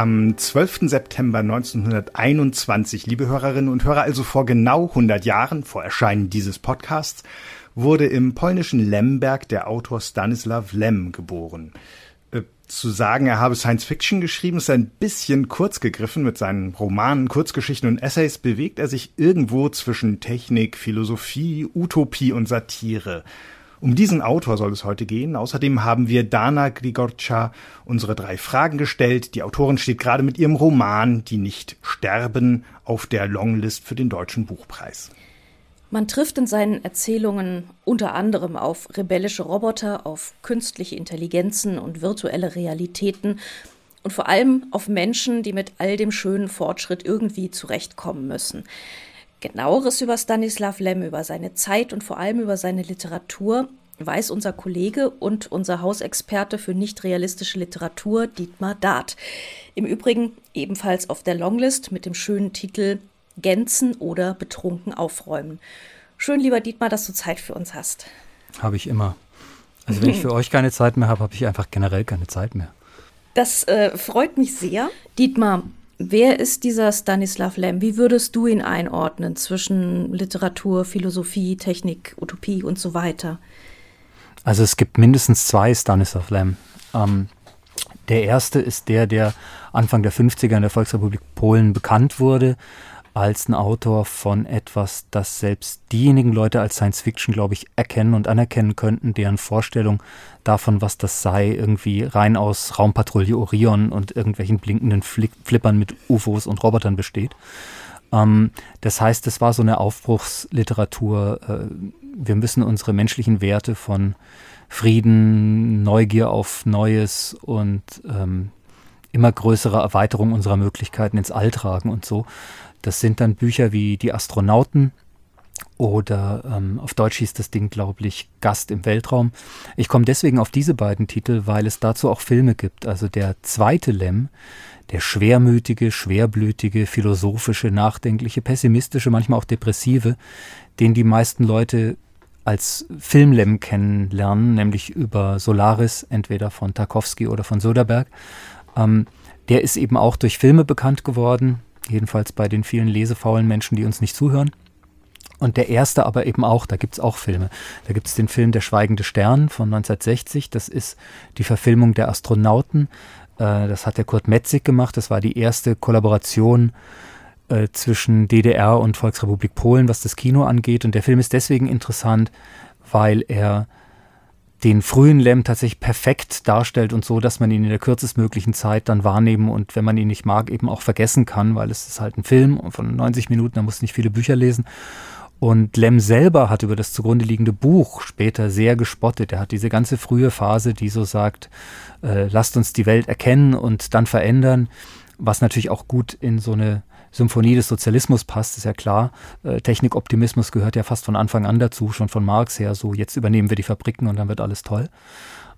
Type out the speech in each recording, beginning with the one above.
Am 12. September 1921, liebe Hörerinnen und Hörer, also vor genau 100 Jahren, vor Erscheinen dieses Podcasts, wurde im polnischen Lemberg der Autor Stanislaw Lem geboren. Äh, zu sagen, er habe Science Fiction geschrieben, ist ein bisschen kurz gegriffen. Mit seinen Romanen, Kurzgeschichten und Essays bewegt er sich irgendwo zwischen Technik, Philosophie, Utopie und Satire. Um diesen Autor soll es heute gehen. Außerdem haben wir Dana Grigorcha unsere drei Fragen gestellt. Die Autorin steht gerade mit ihrem Roman Die nicht sterben auf der Longlist für den Deutschen Buchpreis. Man trifft in seinen Erzählungen unter anderem auf rebellische Roboter, auf künstliche Intelligenzen und virtuelle Realitäten und vor allem auf Menschen, die mit all dem schönen Fortschritt irgendwie zurechtkommen müssen. Genaueres über Stanislav Lem, über seine Zeit und vor allem über seine Literatur weiß unser Kollege und unser Hausexperte für nicht realistische Literatur, Dietmar Dart. Im Übrigen ebenfalls auf der Longlist mit dem schönen Titel Gänzen oder betrunken aufräumen. Schön, lieber Dietmar, dass du Zeit für uns hast. Habe ich immer. Also wenn ich für euch keine Zeit mehr habe, habe ich einfach generell keine Zeit mehr. Das äh, freut mich sehr. Dietmar, wer ist dieser Stanislav Lem? Wie würdest du ihn einordnen zwischen Literatur, Philosophie, Technik, Utopie und so weiter? Also es gibt mindestens zwei Stanislav Lem. Ähm, der erste ist der, der Anfang der 50er in der Volksrepublik Polen bekannt wurde als ein Autor von etwas, das selbst diejenigen Leute als Science Fiction, glaube ich, erkennen und anerkennen könnten, deren Vorstellung davon, was das sei, irgendwie rein aus Raumpatrouille Orion und irgendwelchen blinkenden Fli Flippern mit UFOs und Robotern besteht. Ähm, das heißt, es war so eine Aufbruchsliteratur. Äh, wir müssen unsere menschlichen Werte von Frieden, Neugier auf Neues und ähm, immer größere Erweiterung unserer Möglichkeiten ins All tragen und so das sind dann Bücher wie Die Astronauten oder ähm, auf Deutsch hieß das Ding, glaube ich, Gast im Weltraum. Ich komme deswegen auf diese beiden Titel, weil es dazu auch Filme gibt. Also der zweite Lem, der schwermütige, schwerblütige, philosophische, nachdenkliche, pessimistische, manchmal auch depressive, den die meisten Leute als Filmlem kennenlernen, nämlich über Solaris, entweder von Tarkovsky oder von Soderbergh. Ähm, der ist eben auch durch Filme bekannt geworden jedenfalls bei den vielen lesefaulen Menschen, die uns nicht zuhören. Und der erste aber eben auch, da gibt es auch Filme. Da gibt es den Film Der schweigende Stern von 1960, das ist die Verfilmung der Astronauten. Äh, das hat der Kurt Metzig gemacht, das war die erste Kollaboration äh, zwischen DDR und Volksrepublik Polen, was das Kino angeht. Und der Film ist deswegen interessant, weil er den frühen Lem tatsächlich perfekt darstellt und so, dass man ihn in der kürzestmöglichen Zeit dann wahrnehmen und wenn man ihn nicht mag, eben auch vergessen kann, weil es ist halt ein Film von 90 Minuten, da muss nicht viele Bücher lesen. Und Lem selber hat über das zugrunde liegende Buch später sehr gespottet. Er hat diese ganze frühe Phase, die so sagt, äh, lasst uns die Welt erkennen und dann verändern, was natürlich auch gut in so eine Symphonie des Sozialismus passt, ist ja klar. Äh, Technikoptimismus gehört ja fast von Anfang an dazu, schon von Marx her. So, jetzt übernehmen wir die Fabriken und dann wird alles toll.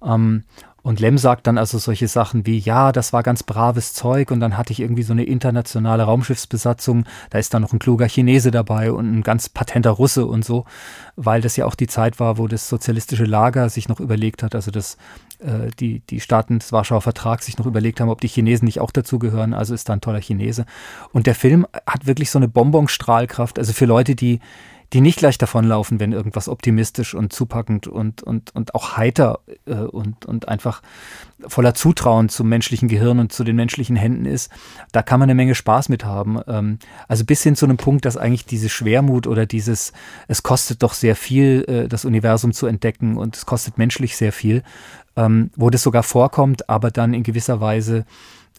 Ähm, und Lem sagt dann also solche Sachen wie, ja, das war ganz braves Zeug und dann hatte ich irgendwie so eine internationale Raumschiffsbesatzung, da ist dann noch ein kluger Chinese dabei und ein ganz patenter Russe und so, weil das ja auch die Zeit war, wo das sozialistische Lager sich noch überlegt hat, also das, äh, die, die Staaten des Warschauer Vertrags sich noch überlegt haben, ob die Chinesen nicht auch dazugehören, also ist da ein toller Chinese. Und der Film hat wirklich so eine Bonbonstrahlkraft, also für Leute, die die nicht gleich davonlaufen, wenn irgendwas optimistisch und zupackend und, und, und auch heiter äh, und, und einfach voller Zutrauen zum menschlichen Gehirn und zu den menschlichen Händen ist, da kann man eine Menge Spaß mit haben. Ähm, also bis hin zu einem Punkt, dass eigentlich diese Schwermut oder dieses, es kostet doch sehr viel, äh, das Universum zu entdecken und es kostet menschlich sehr viel, ähm, wo das sogar vorkommt, aber dann in gewisser Weise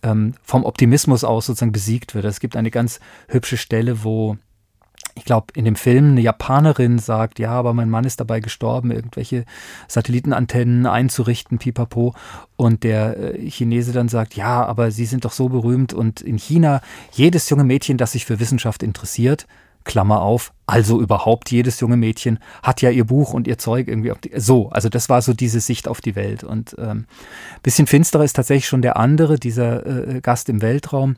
ähm, vom Optimismus aus sozusagen besiegt wird. Es gibt eine ganz hübsche Stelle, wo ich glaube, in dem Film eine Japanerin sagt, ja, aber mein Mann ist dabei gestorben, irgendwelche Satellitenantennen einzurichten, pipapo. Und der äh, Chinese dann sagt, ja, aber Sie sind doch so berühmt. Und in China, jedes junge Mädchen, das sich für Wissenschaft interessiert, Klammer auf, also überhaupt jedes junge Mädchen hat ja ihr Buch und ihr Zeug irgendwie die, so, also das war so diese Sicht auf die Welt und ähm, bisschen finsterer ist tatsächlich schon der andere, dieser äh, Gast im Weltraum,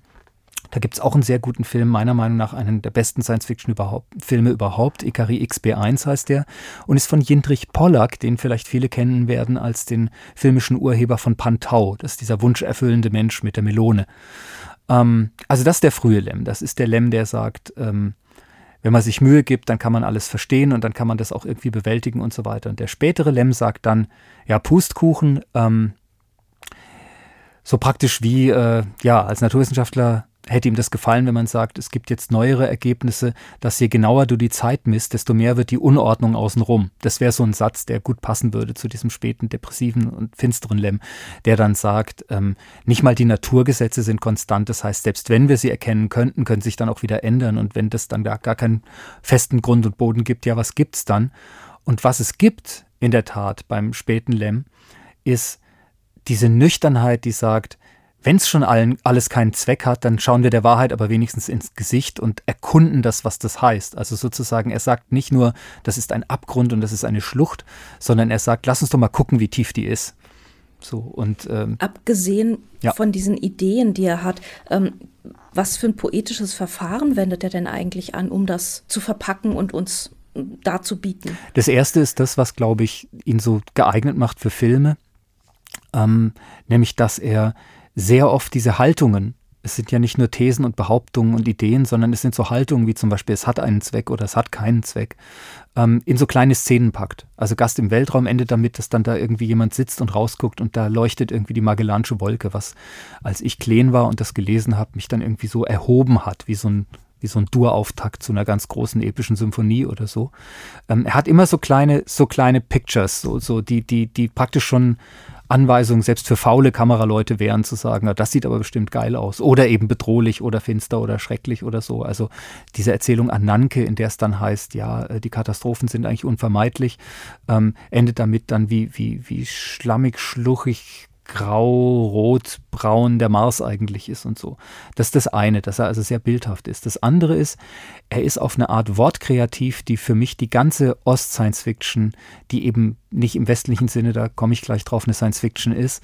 Da gibt es auch einen sehr guten Film, meiner Meinung nach einen der besten Science-Fiction-Filme überhaupt. Ikari XB1 heißt der und ist von Jindrich Pollack, den vielleicht viele kennen werden als den filmischen Urheber von Pantau. Das ist dieser wunscherfüllende Mensch mit der Melone. Ähm, also das ist der frühe Lem. Das ist der Lem, der sagt, ähm, wenn man sich Mühe gibt, dann kann man alles verstehen und dann kann man das auch irgendwie bewältigen und so weiter. Und der spätere Lem sagt dann, ja, Pustkuchen, ähm, so praktisch wie, äh, ja, als Naturwissenschaftler hätte ihm das gefallen, wenn man sagt, es gibt jetzt neuere Ergebnisse, dass je genauer du die Zeit misst, desto mehr wird die Unordnung außenrum. Das wäre so ein Satz, der gut passen würde zu diesem späten, depressiven und finsteren Lem, der dann sagt, ähm, nicht mal die Naturgesetze sind konstant. Das heißt, selbst wenn wir sie erkennen könnten, können sich dann auch wieder ändern. Und wenn das dann da gar keinen festen Grund und Boden gibt, ja, was gibt's dann? Und was es gibt, in der Tat, beim späten Lem, ist diese Nüchternheit, die sagt, wenn es schon allen, alles keinen Zweck hat, dann schauen wir der Wahrheit aber wenigstens ins Gesicht und erkunden das, was das heißt. Also sozusagen, er sagt nicht nur, das ist ein Abgrund und das ist eine Schlucht, sondern er sagt, lass uns doch mal gucken, wie tief die ist. So und ähm, abgesehen ja. von diesen Ideen, die er hat, ähm, was für ein poetisches Verfahren wendet er denn eigentlich an, um das zu verpacken und uns darzubieten? Das erste ist das, was glaube ich ihn so geeignet macht für Filme, ähm, nämlich dass er sehr oft diese Haltungen, es sind ja nicht nur Thesen und Behauptungen und Ideen, sondern es sind so Haltungen wie zum Beispiel, es hat einen Zweck oder es hat keinen Zweck, ähm, in so kleine Szenen packt. Also Gast im Weltraum endet damit, dass dann da irgendwie jemand sitzt und rausguckt und da leuchtet irgendwie die Magellanische Wolke, was als ich klein war und das gelesen habe, mich dann irgendwie so erhoben hat, wie so ein wie so ein Dur-Auftakt zu einer ganz großen epischen Symphonie oder so. Ähm, er hat immer so kleine, so kleine Pictures, so, so die, die, die praktisch schon Anweisung selbst für faule Kameraleute wären, zu sagen, das sieht aber bestimmt geil aus. Oder eben bedrohlich oder finster oder schrecklich oder so. Also diese Erzählung an Nanke, in der es dann heißt, ja, äh, die Katastrophen sind eigentlich unvermeidlich, ähm, endet damit dann wie, wie, wie schlammig, schluchig, grau, rot, braun der Mars eigentlich ist und so. Das ist das eine, dass er also sehr bildhaft ist. Das andere ist, er ist auf eine Art wortkreativ, die für mich die ganze Ost-Science-Fiction, die eben nicht im westlichen Sinne, da komme ich gleich drauf, eine Science-Fiction ist,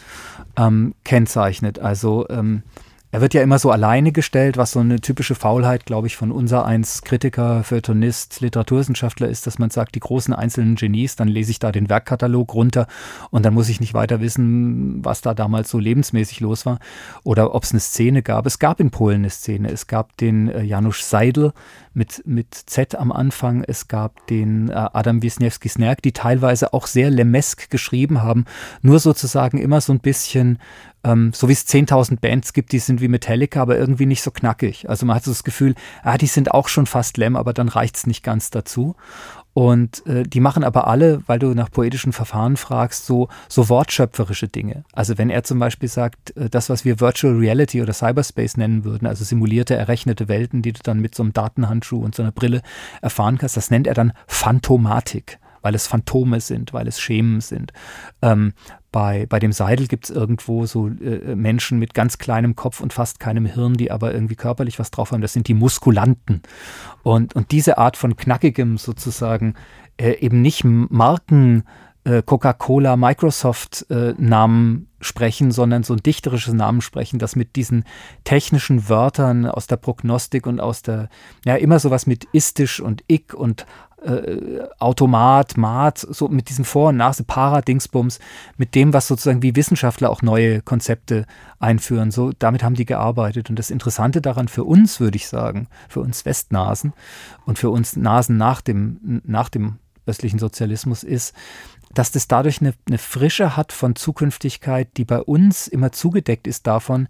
ähm, kennzeichnet. Also ähm, er wird ja immer so alleine gestellt, was so eine typische Faulheit, glaube ich, von unser eins Kritiker, Feuilletonist, Literaturwissenschaftler ist, dass man sagt, die großen einzelnen Genies, dann lese ich da den Werkkatalog runter und dann muss ich nicht weiter wissen, was da damals so lebensmäßig los war oder ob es eine Szene gab. Es gab in Polen eine Szene. Es gab den äh, Janusz Seidel mit, mit Z am Anfang. Es gab den äh, Adam Wisniewski-Snerk, die teilweise auch sehr lemesk geschrieben haben, nur sozusagen immer so ein bisschen ähm, so wie es 10.000 Bands gibt, die sind wie Metallica, aber irgendwie nicht so knackig. Also man hat so das Gefühl, ah, die sind auch schon fast Lem, aber dann reicht es nicht ganz dazu. Und äh, die machen aber alle, weil du nach poetischen Verfahren fragst, so, so wortschöpferische Dinge. Also wenn er zum Beispiel sagt, äh, das, was wir Virtual Reality oder Cyberspace nennen würden, also simulierte, errechnete Welten, die du dann mit so einem Datenhandschuh und so einer Brille erfahren kannst, das nennt er dann Phantomatik weil es Phantome sind, weil es Schemen sind. Ähm, bei, bei dem Seidel gibt es irgendwo so äh, Menschen mit ganz kleinem Kopf und fast keinem Hirn, die aber irgendwie körperlich was drauf haben. Das sind die Muskulanten. Und, und diese Art von knackigem sozusagen äh, eben nicht Marken äh, Coca-Cola, Microsoft äh, Namen sprechen, sondern so ein dichterisches Namen sprechen, das mit diesen technischen Wörtern aus der Prognostik und aus der, ja, immer sowas mit istisch und ick und äh, Automat, Mat, so mit diesen Vor- und Nach, Paradingsbums, mit dem, was sozusagen wie Wissenschaftler auch neue Konzepte einführen. So, damit haben die gearbeitet. Und das Interessante daran für uns, würde ich sagen, für uns Westnasen und für uns Nasen nach dem, nach dem östlichen Sozialismus ist, dass das dadurch eine, eine Frische hat von Zukünftigkeit, die bei uns immer zugedeckt ist davon,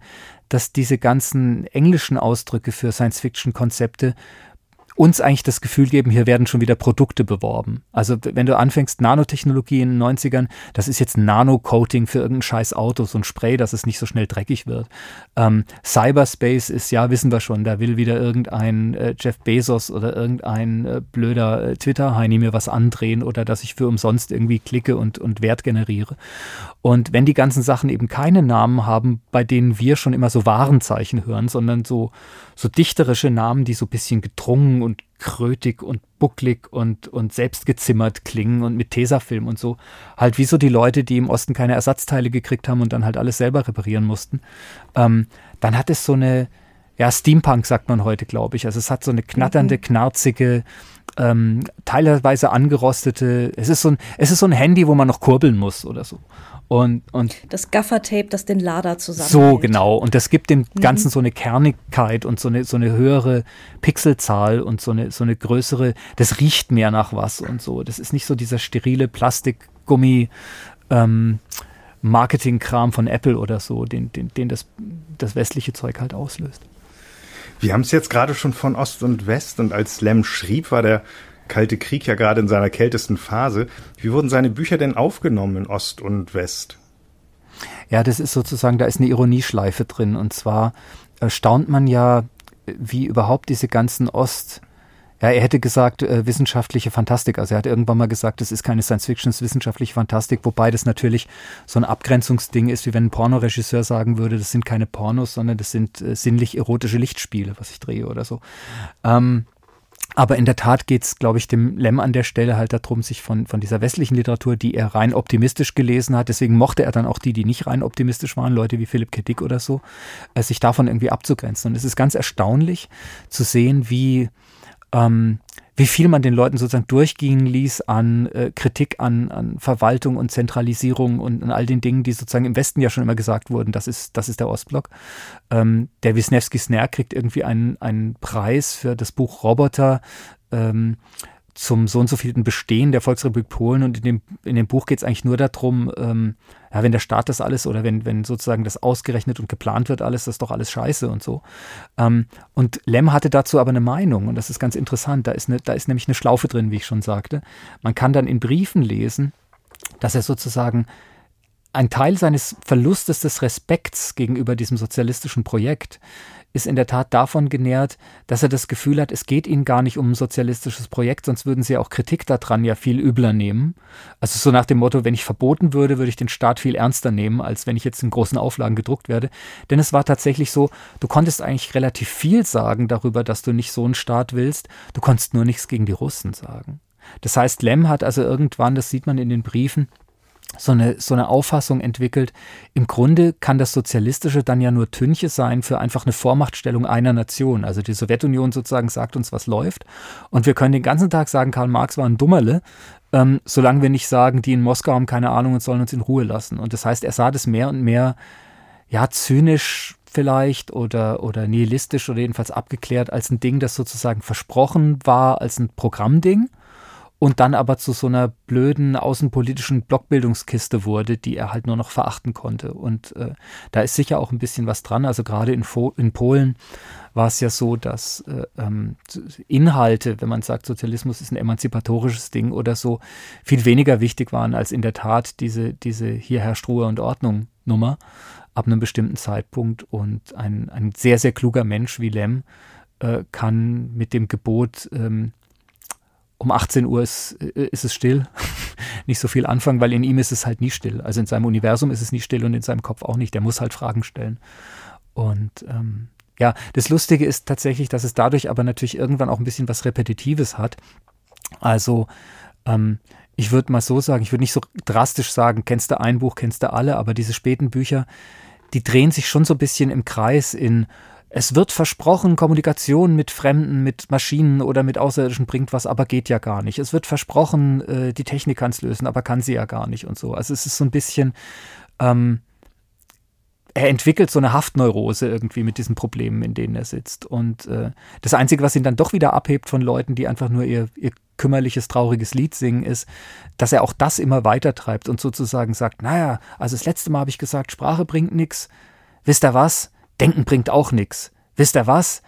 dass diese ganzen englischen Ausdrücke für Science-Fiction-Konzepte uns eigentlich das Gefühl geben, hier werden schon wieder Produkte beworben. Also wenn du anfängst, Nanotechnologie in den 90ern, das ist jetzt Nano-Coating für irgendein scheiß Auto, so ein Spray, dass es nicht so schnell dreckig wird. Ähm, Cyberspace ist, ja, wissen wir schon, da will wieder irgendein äh, Jeff Bezos oder irgendein äh, blöder äh, Twitter-Heini mir was andrehen oder dass ich für umsonst irgendwie klicke und, und Wert generiere. Und wenn die ganzen Sachen eben keine Namen haben, bei denen wir schon immer so Warenzeichen hören, sondern so, so dichterische Namen, die so ein bisschen gedrungen und krötig und bucklig und, und selbstgezimmert klingen und mit Tesafilm und so. Halt wie so die Leute, die im Osten keine Ersatzteile gekriegt haben und dann halt alles selber reparieren mussten. Ähm, dann hat es so eine, ja, Steampunk sagt man heute, glaube ich. Also es hat so eine knatternde, mhm. knarzige, ähm, teilweise angerostete, es ist so ein, es ist so ein Handy, wo man noch kurbeln muss oder so. Und, und das Gaffertape, das den Lader zusammen. So, genau. Und das gibt dem mhm. Ganzen so eine Kernigkeit und so eine, so eine höhere Pixelzahl und so eine, so eine größere, das riecht mehr nach was und so. Das ist nicht so dieser sterile Plastikgummi, ähm, Marketingkram von Apple oder so, den, den, den das, das westliche Zeug halt auslöst. Wir haben es jetzt gerade schon von Ost und West und als Lem schrieb, war der Kalte Krieg ja gerade in seiner kältesten Phase. Wie wurden seine Bücher denn aufgenommen in Ost und West? Ja, das ist sozusagen, da ist eine Ironieschleife drin. Und zwar erstaunt man ja, wie überhaupt diese ganzen Ost- ja, er hätte gesagt, äh, wissenschaftliche Fantastik. Also er hat irgendwann mal gesagt, das ist keine Science Fiction, es ist wissenschaftliche Fantastik, wobei das natürlich so ein Abgrenzungsding ist, wie wenn ein Pornoregisseur sagen würde, das sind keine Pornos, sondern das sind äh, sinnlich erotische Lichtspiele, was ich drehe oder so. Ähm, aber in der Tat geht es, glaube ich, dem Lem an der Stelle halt darum, sich von, von dieser westlichen Literatur, die er rein optimistisch gelesen hat, deswegen mochte er dann auch die, die nicht rein optimistisch waren, Leute wie Philipp K. Dick oder so, äh, sich davon irgendwie abzugrenzen. Und es ist ganz erstaunlich zu sehen, wie ähm, wie viel man den Leuten sozusagen durchgehen ließ an äh, Kritik an, an Verwaltung und Zentralisierung und an all den Dingen, die sozusagen im Westen ja schon immer gesagt wurden, das ist, das ist der Ostblock. Ähm, der Wisniewski Snare kriegt irgendwie einen, einen Preis für das Buch Roboter. Ähm, zum so und so vielten Bestehen der Volksrepublik Polen und in dem, in dem Buch geht es eigentlich nur darum, ähm, ja, wenn der Staat das alles oder wenn, wenn sozusagen das ausgerechnet und geplant wird alles, das ist doch alles scheiße und so. Ähm, und Lem hatte dazu aber eine Meinung und das ist ganz interessant. Da ist, eine, da ist nämlich eine Schlaufe drin, wie ich schon sagte. Man kann dann in Briefen lesen, dass er sozusagen ein Teil seines Verlustes des Respekts gegenüber diesem sozialistischen Projekt ist in der Tat davon genährt, dass er das Gefühl hat, es geht ihnen gar nicht um ein sozialistisches Projekt, sonst würden sie auch Kritik daran ja viel übler nehmen. Also so nach dem Motto, wenn ich verboten würde, würde ich den Staat viel ernster nehmen, als wenn ich jetzt in großen Auflagen gedruckt werde. Denn es war tatsächlich so, du konntest eigentlich relativ viel sagen darüber, dass du nicht so einen Staat willst, du konntest nur nichts gegen die Russen sagen. Das heißt, Lem hat also irgendwann, das sieht man in den Briefen, so eine, so eine Auffassung entwickelt. Im Grunde kann das Sozialistische dann ja nur Tünche sein für einfach eine Vormachtstellung einer Nation. Also die Sowjetunion sozusagen sagt uns, was läuft. Und wir können den ganzen Tag sagen, Karl Marx war ein Dummerle, ähm, solange wir nicht sagen, die in Moskau haben keine Ahnung und sollen uns in Ruhe lassen. Und das heißt, er sah das mehr und mehr, ja, zynisch vielleicht oder, oder nihilistisch oder jedenfalls abgeklärt als ein Ding, das sozusagen versprochen war, als ein Programmding und dann aber zu so einer blöden außenpolitischen Blockbildungskiste wurde, die er halt nur noch verachten konnte. Und äh, da ist sicher auch ein bisschen was dran. Also gerade in, in Polen war es ja so, dass äh, ähm, Inhalte, wenn man sagt, Sozialismus ist ein emanzipatorisches Ding oder so, viel weniger wichtig waren als in der Tat diese, diese hier herrscht Ruhe und Ordnung Nummer ab einem bestimmten Zeitpunkt. Und ein, ein sehr, sehr kluger Mensch wie Lem äh, kann mit dem Gebot, ähm, um 18 Uhr ist, äh, ist es still. nicht so viel anfangen, weil in ihm ist es halt nie still. Also in seinem Universum ist es nie still und in seinem Kopf auch nicht. Der muss halt Fragen stellen. Und ähm, ja, das Lustige ist tatsächlich, dass es dadurch aber natürlich irgendwann auch ein bisschen was Repetitives hat. Also ähm, ich würde mal so sagen, ich würde nicht so drastisch sagen, kennst du ein Buch, kennst du alle, aber diese späten Bücher, die drehen sich schon so ein bisschen im Kreis in es wird versprochen, Kommunikation mit Fremden, mit Maschinen oder mit Außerirdischen bringt was, aber geht ja gar nicht. Es wird versprochen, äh, die Technik kann es lösen, aber kann sie ja gar nicht und so. Also es ist so ein bisschen, ähm, er entwickelt so eine Haftneurose irgendwie mit diesen Problemen, in denen er sitzt. Und äh, das Einzige, was ihn dann doch wieder abhebt von Leuten, die einfach nur ihr, ihr kümmerliches, trauriges Lied singen, ist, dass er auch das immer weiter treibt und sozusagen sagt, naja, also das letzte Mal habe ich gesagt, Sprache bringt nichts. Wisst ihr was? Denken bringt auch nichts. Wisst ihr was?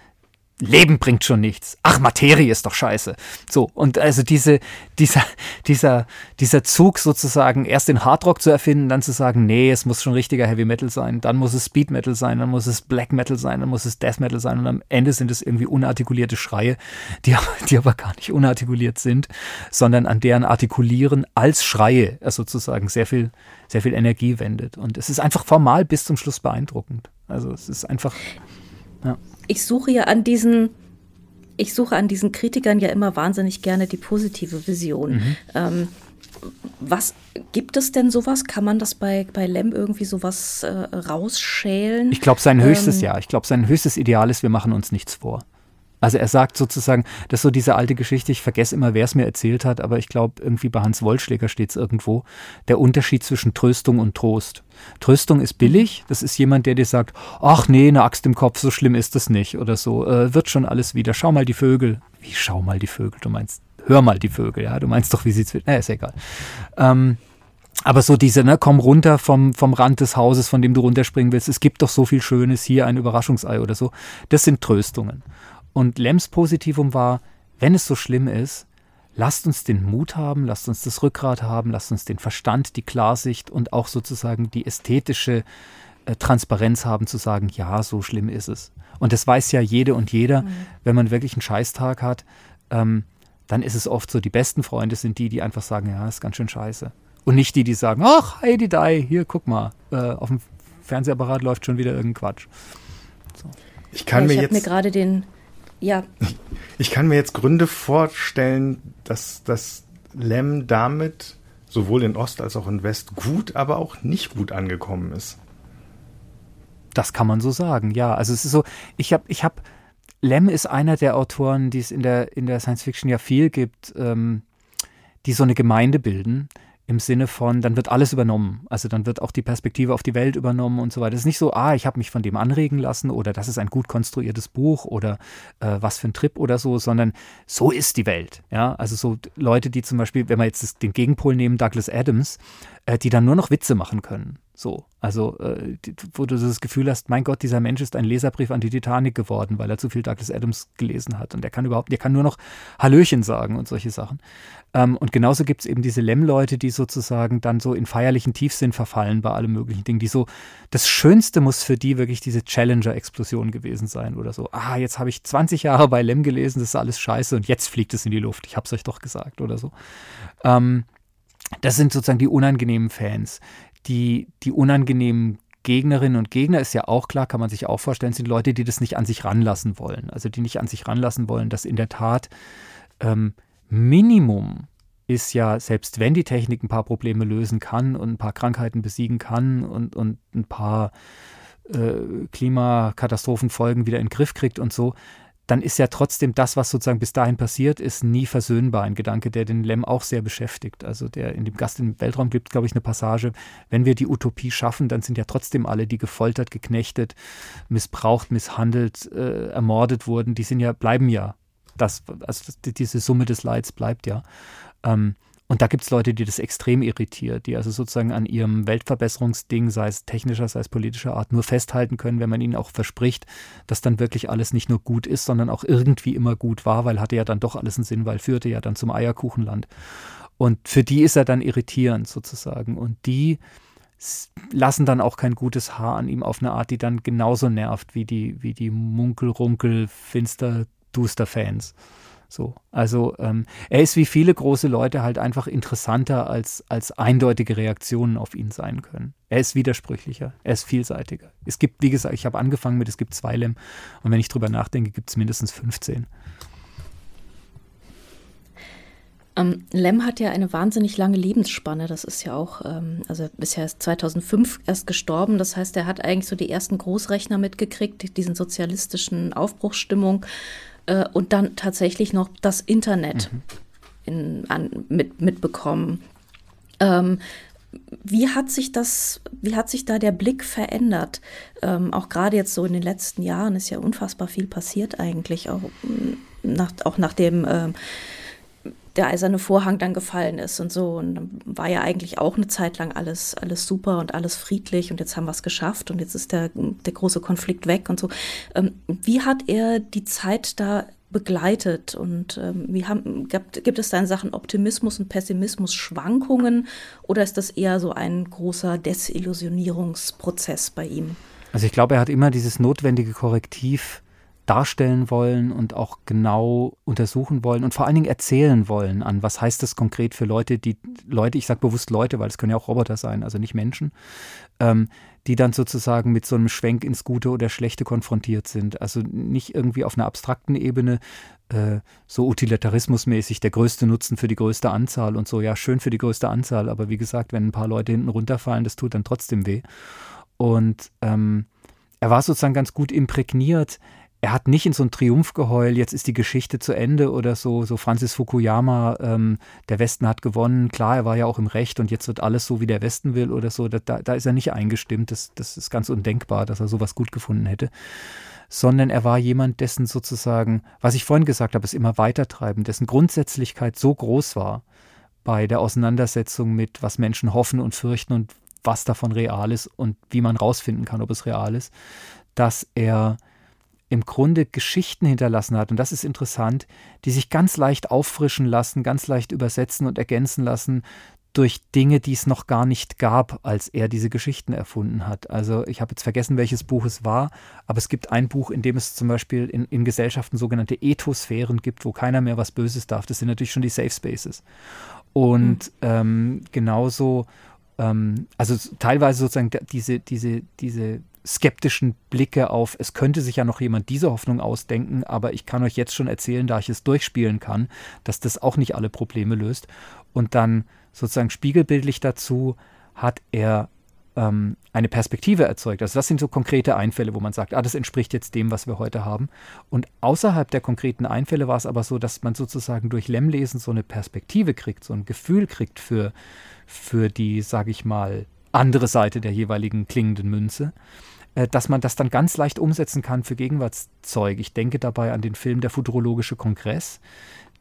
Leben bringt schon nichts. Ach, Materie ist doch scheiße. So, und also diese, dieser, dieser, dieser Zug sozusagen, erst den Hardrock zu erfinden, dann zu sagen, nee, es muss schon richtiger Heavy Metal sein, dann muss es Speed Metal sein, dann muss es Black Metal sein, dann muss es Death Metal sein und am Ende sind es irgendwie unartikulierte Schreie, die, die aber gar nicht unartikuliert sind, sondern an deren Artikulieren als Schreie er sozusagen sehr viel, sehr viel Energie wendet. Und es ist einfach formal bis zum Schluss beeindruckend. Also es ist einfach. Ja. Ich suche ja an diesen, ich suche an diesen Kritikern ja immer wahnsinnig gerne die positive Vision. Mhm. Ähm, was gibt es denn sowas? Kann man das bei, bei Lem irgendwie sowas äh, rausschälen? Ich glaube, sein höchstes ähm, ja. Ich glaube, sein höchstes Ideal ist, wir machen uns nichts vor. Also er sagt sozusagen, das ist so diese alte Geschichte, ich vergesse immer, wer es mir erzählt hat, aber ich glaube, irgendwie bei Hans Wollschläger steht es irgendwo, der Unterschied zwischen Tröstung und Trost. Tröstung ist billig, das ist jemand, der dir sagt, ach nee, eine Axt im Kopf, so schlimm ist das nicht oder so, äh, wird schon alles wieder, schau mal die Vögel. Wie schau mal die Vögel, du meinst, hör mal die Vögel, ja, du meinst doch, wie sieht's, na, ist egal. Ähm, aber so diese, ne, komm runter vom, vom Rand des Hauses, von dem du runterspringen willst. Es gibt doch so viel Schönes, hier ein Überraschungsei oder so. Das sind Tröstungen. Und Lems Positivum war, wenn es so schlimm ist, lasst uns den Mut haben, lasst uns das Rückgrat haben, lasst uns den Verstand, die Klarsicht und auch sozusagen die ästhetische äh, Transparenz haben zu sagen, ja, so schlimm ist es. Und das weiß ja jede und jeder, mhm. wenn man wirklich einen Scheißtag hat, ähm, dann ist es oft so, die besten Freunde sind die, die einfach sagen, ja, ist ganz schön scheiße. Und nicht die, die sagen, ach, Heidi Dai, hier, guck mal, äh, auf dem Fernsehapparat läuft schon wieder irgendein Quatsch. So. Ich kann ja, ich mir jetzt mir gerade den ja. Ich kann mir jetzt Gründe vorstellen, dass das Lem damit sowohl in Ost als auch in West gut, aber auch nicht gut angekommen ist. Das kann man so sagen, ja. Also es ist so, ich habe, ich habe, Lem ist einer der Autoren, die es in der, in der Science Fiction ja viel gibt, ähm, die so eine Gemeinde bilden im Sinne von, dann wird alles übernommen. Also dann wird auch die Perspektive auf die Welt übernommen und so weiter. Es ist nicht so, ah, ich habe mich von dem anregen lassen oder das ist ein gut konstruiertes Buch oder äh, was für ein Trip oder so, sondern so ist die Welt. Ja, also so Leute, die zum Beispiel, wenn wir jetzt den Gegenpol nehmen, Douglas Adams, äh, die dann nur noch Witze machen können. So, also äh, wo du das Gefühl hast, mein Gott, dieser Mensch ist ein Leserbrief an die Titanic geworden, weil er zu viel Douglas Adams gelesen hat und der kann überhaupt, der kann nur noch Hallöchen sagen und solche Sachen. Ähm, und genauso gibt es eben diese Lem-Leute, die sozusagen dann so in feierlichen Tiefsinn verfallen bei allen möglichen Dingen, die so, das Schönste muss für die wirklich diese Challenger-Explosion gewesen sein oder so. Ah, jetzt habe ich 20 Jahre bei Lem gelesen, das ist alles scheiße und jetzt fliegt es in die Luft. Ich habe es euch doch gesagt oder so. Ähm, das sind sozusagen die unangenehmen Fans. Die, die unangenehmen Gegnerinnen und Gegner ist ja auch klar, kann man sich auch vorstellen, sind Leute, die das nicht an sich ranlassen wollen. Also die nicht an sich ranlassen wollen, dass in der Tat ähm, Minimum ist ja, selbst wenn die Technik ein paar Probleme lösen kann und ein paar Krankheiten besiegen kann und, und ein paar äh, Klimakatastrophenfolgen wieder in den Griff kriegt und so, dann ist ja trotzdem das, was sozusagen bis dahin passiert ist, nie versöhnbar. Ein Gedanke, der den Lem auch sehr beschäftigt. Also der in dem Gast im Weltraum gibt, glaube ich, eine Passage, wenn wir die Utopie schaffen, dann sind ja trotzdem alle, die gefoltert, geknechtet, missbraucht, misshandelt, äh, ermordet wurden, die sind ja, bleiben ja. Das, also diese Summe des Leids bleibt ja. Ähm, und da gibt es Leute, die das extrem irritiert, die also sozusagen an ihrem Weltverbesserungsding, sei es technischer, sei es politischer Art, nur festhalten können, wenn man ihnen auch verspricht, dass dann wirklich alles nicht nur gut ist, sondern auch irgendwie immer gut war, weil hatte ja dann doch alles einen Sinn, weil führte ja dann zum Eierkuchenland. Und für die ist er dann irritierend sozusagen. Und die lassen dann auch kein gutes Haar an ihm auf eine Art, die dann genauso nervt wie die, wie die Munkel, So, also ähm, er ist wie viele große Leute halt einfach interessanter als, als eindeutige Reaktionen auf ihn sein können. Er ist widersprüchlicher, er ist vielseitiger. Es gibt, wie gesagt, ich habe angefangen mit, es gibt zwei Lem und wenn ich drüber nachdenke, gibt es mindestens 15. Ähm, Lem hat ja eine wahnsinnig lange Lebensspanne. Das ist ja auch, ähm, also bisher ist 2005 erst gestorben. Das heißt, er hat eigentlich so die ersten Großrechner mitgekriegt, diesen sozialistischen Aufbruchsstimmung äh, und dann tatsächlich noch das Internet mhm. in, an, mit, mitbekommen. Ähm, wie hat sich das, wie hat sich da der Blick verändert? Ähm, auch gerade jetzt so in den letzten Jahren ist ja unfassbar viel passiert eigentlich, auch nach, auch nachdem ähm, der eiserne Vorhang dann gefallen ist und so. Und dann war ja eigentlich auch eine Zeit lang alles, alles super und alles friedlich und jetzt haben wir es geschafft und jetzt ist der, der große Konflikt weg und so. Ähm, wie hat er die Zeit da begleitet und ähm, wie haben, gibt, gibt es da in Sachen Optimismus und Pessimismus Schwankungen oder ist das eher so ein großer Desillusionierungsprozess bei ihm? Also ich glaube, er hat immer dieses notwendige Korrektiv darstellen wollen und auch genau untersuchen wollen und vor allen Dingen erzählen wollen an, was heißt das konkret für Leute, die Leute, ich sage bewusst Leute, weil es können ja auch Roboter sein, also nicht Menschen, ähm, die dann sozusagen mit so einem Schwenk ins Gute oder Schlechte konfrontiert sind. Also nicht irgendwie auf einer abstrakten Ebene, äh, so utilitarismusmäßig der größte Nutzen für die größte Anzahl und so, ja, schön für die größte Anzahl, aber wie gesagt, wenn ein paar Leute hinten runterfallen, das tut dann trotzdem weh. Und ähm, er war sozusagen ganz gut imprägniert er hat nicht in so ein Triumphgeheul, jetzt ist die Geschichte zu Ende oder so, so Francis Fukuyama, ähm, der Westen hat gewonnen, klar, er war ja auch im Recht und jetzt wird alles so, wie der Westen will oder so, da, da ist er nicht eingestimmt, das, das ist ganz undenkbar, dass er sowas gut gefunden hätte, sondern er war jemand, dessen sozusagen, was ich vorhin gesagt habe, ist immer weitertreiben, dessen Grundsätzlichkeit so groß war bei der Auseinandersetzung mit, was Menschen hoffen und fürchten und was davon real ist und wie man rausfinden kann, ob es real ist, dass er im Grunde Geschichten hinterlassen hat, und das ist interessant, die sich ganz leicht auffrischen lassen, ganz leicht übersetzen und ergänzen lassen durch Dinge, die es noch gar nicht gab, als er diese Geschichten erfunden hat. Also ich habe jetzt vergessen, welches Buch es war, aber es gibt ein Buch, in dem es zum Beispiel in, in Gesellschaften sogenannte Ethosphären gibt, wo keiner mehr was Böses darf. Das sind natürlich schon die Safe Spaces. Und mhm. ähm, genauso, ähm, also teilweise sozusagen diese, diese, diese skeptischen Blicke auf, es könnte sich ja noch jemand diese Hoffnung ausdenken, aber ich kann euch jetzt schon erzählen, da ich es durchspielen kann, dass das auch nicht alle Probleme löst. Und dann sozusagen spiegelbildlich dazu hat er ähm, eine Perspektive erzeugt. Also das sind so konkrete Einfälle, wo man sagt, ah, das entspricht jetzt dem, was wir heute haben. Und außerhalb der konkreten Einfälle war es aber so, dass man sozusagen durch Lemmlesen so eine Perspektive kriegt, so ein Gefühl kriegt für, für die, sage ich mal, andere Seite der jeweiligen klingenden Münze. Äh, dass man das dann ganz leicht umsetzen kann für Gegenwartszeug. Ich denke dabei an den Film Der Futurologische Kongress,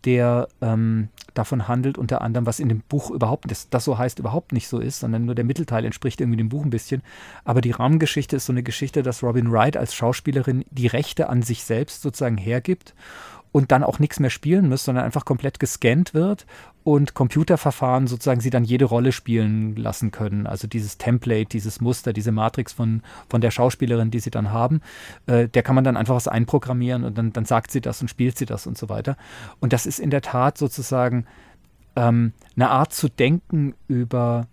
der ähm, davon handelt, unter anderem, was in dem Buch überhaupt, das, das so heißt, überhaupt nicht so ist, sondern nur der Mittelteil entspricht irgendwie dem Buch ein bisschen. Aber die Rahmengeschichte ist so eine Geschichte, dass Robin Wright als Schauspielerin die Rechte an sich selbst sozusagen hergibt und dann auch nichts mehr spielen muss, sondern einfach komplett gescannt wird und Computerverfahren sozusagen sie dann jede Rolle spielen lassen können. Also dieses Template, dieses Muster, diese Matrix von, von der Schauspielerin, die sie dann haben, äh, der kann man dann einfach was einprogrammieren und dann, dann sagt sie das und spielt sie das und so weiter. Und das ist in der Tat sozusagen ähm, eine Art zu denken über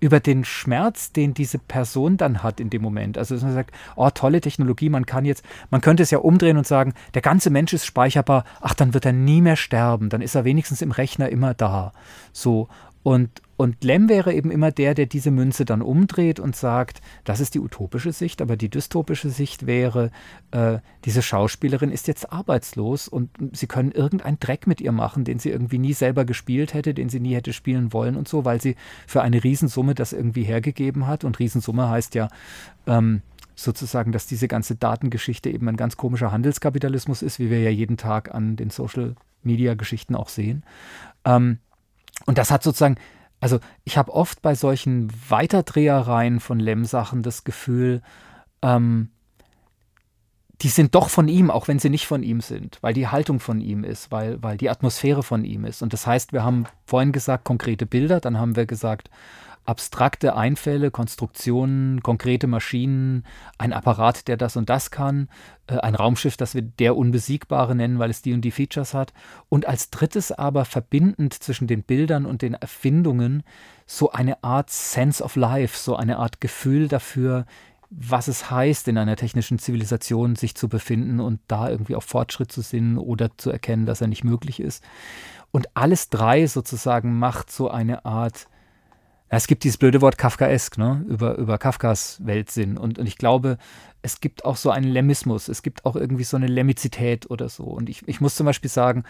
über den Schmerz, den diese Person dann hat in dem Moment. Also dass man sagt, oh, tolle Technologie, man kann jetzt, man könnte es ja umdrehen und sagen, der ganze Mensch ist speicherbar, ach, dann wird er nie mehr sterben, dann ist er wenigstens im Rechner immer da. So. Und, und Lem wäre eben immer der, der diese Münze dann umdreht und sagt, das ist die utopische Sicht, aber die dystopische Sicht wäre, äh, diese Schauspielerin ist jetzt arbeitslos und sie können irgendeinen Dreck mit ihr machen, den sie irgendwie nie selber gespielt hätte, den sie nie hätte spielen wollen und so, weil sie für eine Riesensumme das irgendwie hergegeben hat. Und Riesensumme heißt ja, ähm, sozusagen, dass diese ganze Datengeschichte eben ein ganz komischer Handelskapitalismus ist, wie wir ja jeden Tag an den Social-Media-Geschichten auch sehen. Ähm, und das hat sozusagen also ich habe oft bei solchen Weiterdrehereien von Lem-Sachen das Gefühl, ähm, die sind doch von ihm, auch wenn sie nicht von ihm sind, weil die Haltung von ihm ist, weil, weil die Atmosphäre von ihm ist. Und das heißt, wir haben vorhin gesagt, konkrete Bilder, dann haben wir gesagt, abstrakte Einfälle, Konstruktionen, konkrete Maschinen, ein Apparat, der das und das kann, äh, ein Raumschiff, das wir der Unbesiegbare nennen, weil es die und die Features hat. Und als drittes aber verbindend zwischen den Bildern und den Erfindungen so eine Art Sense of Life, so eine Art Gefühl dafür, was es heißt, in einer technischen Zivilisation sich zu befinden und da irgendwie auf Fortschritt zu sinnen oder zu erkennen, dass er nicht möglich ist. Und alles drei sozusagen macht so eine Art es gibt dieses blöde Wort Kafkaesk, ne? über, über Kafkas Weltsinn. Und, und ich glaube, es gibt auch so einen Lemmismus, es gibt auch irgendwie so eine Lemmizität oder so. Und ich, ich muss zum Beispiel sagen,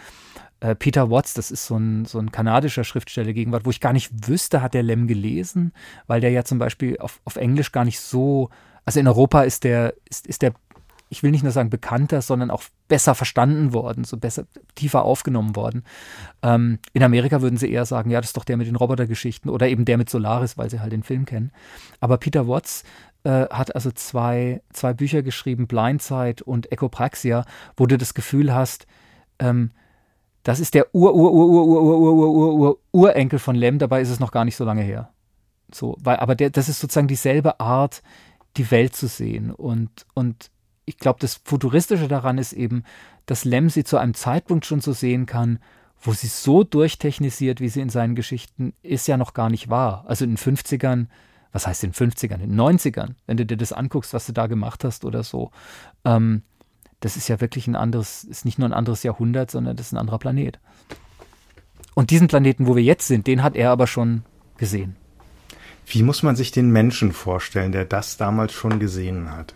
äh, Peter Watts, das ist so ein, so ein kanadischer Schriftsteller gegenwart, wo ich gar nicht wüsste, hat der Lem gelesen, weil der ja zum Beispiel auf, auf Englisch gar nicht so, also in Europa ist der, ist, ist der ich will nicht nur sagen bekannter, sondern auch besser verstanden worden, so besser, tiefer aufgenommen worden. Ähm, in Amerika würden sie eher sagen, ja, das ist doch der mit den Robotergeschichten oder eben der mit Solaris, weil sie halt den Film kennen. Aber Peter Watts äh, hat also zwei, zwei Bücher geschrieben, Blindside und Echopraxia, wo du das Gefühl hast, ähm, das ist der Ur, Ur, Ur, Ur, Ur, Ur, Ur, Ur, Ur, Urenkel von Lem, dabei ist es noch gar nicht so lange her. So, weil, aber der, das ist sozusagen dieselbe Art, die Welt zu sehen. Und, und ich glaube, das Futuristische daran ist eben, dass Lem sie zu einem Zeitpunkt schon so sehen kann, wo sie so durchtechnisiert, wie sie in seinen Geschichten ist, ja noch gar nicht war. Also in den 50ern, was heißt in den 50ern, in den 90ern, wenn du dir das anguckst, was du da gemacht hast oder so, ähm, das ist ja wirklich ein anderes, ist nicht nur ein anderes Jahrhundert, sondern das ist ein anderer Planet. Und diesen Planeten, wo wir jetzt sind, den hat er aber schon gesehen. Wie muss man sich den Menschen vorstellen, der das damals schon gesehen hat?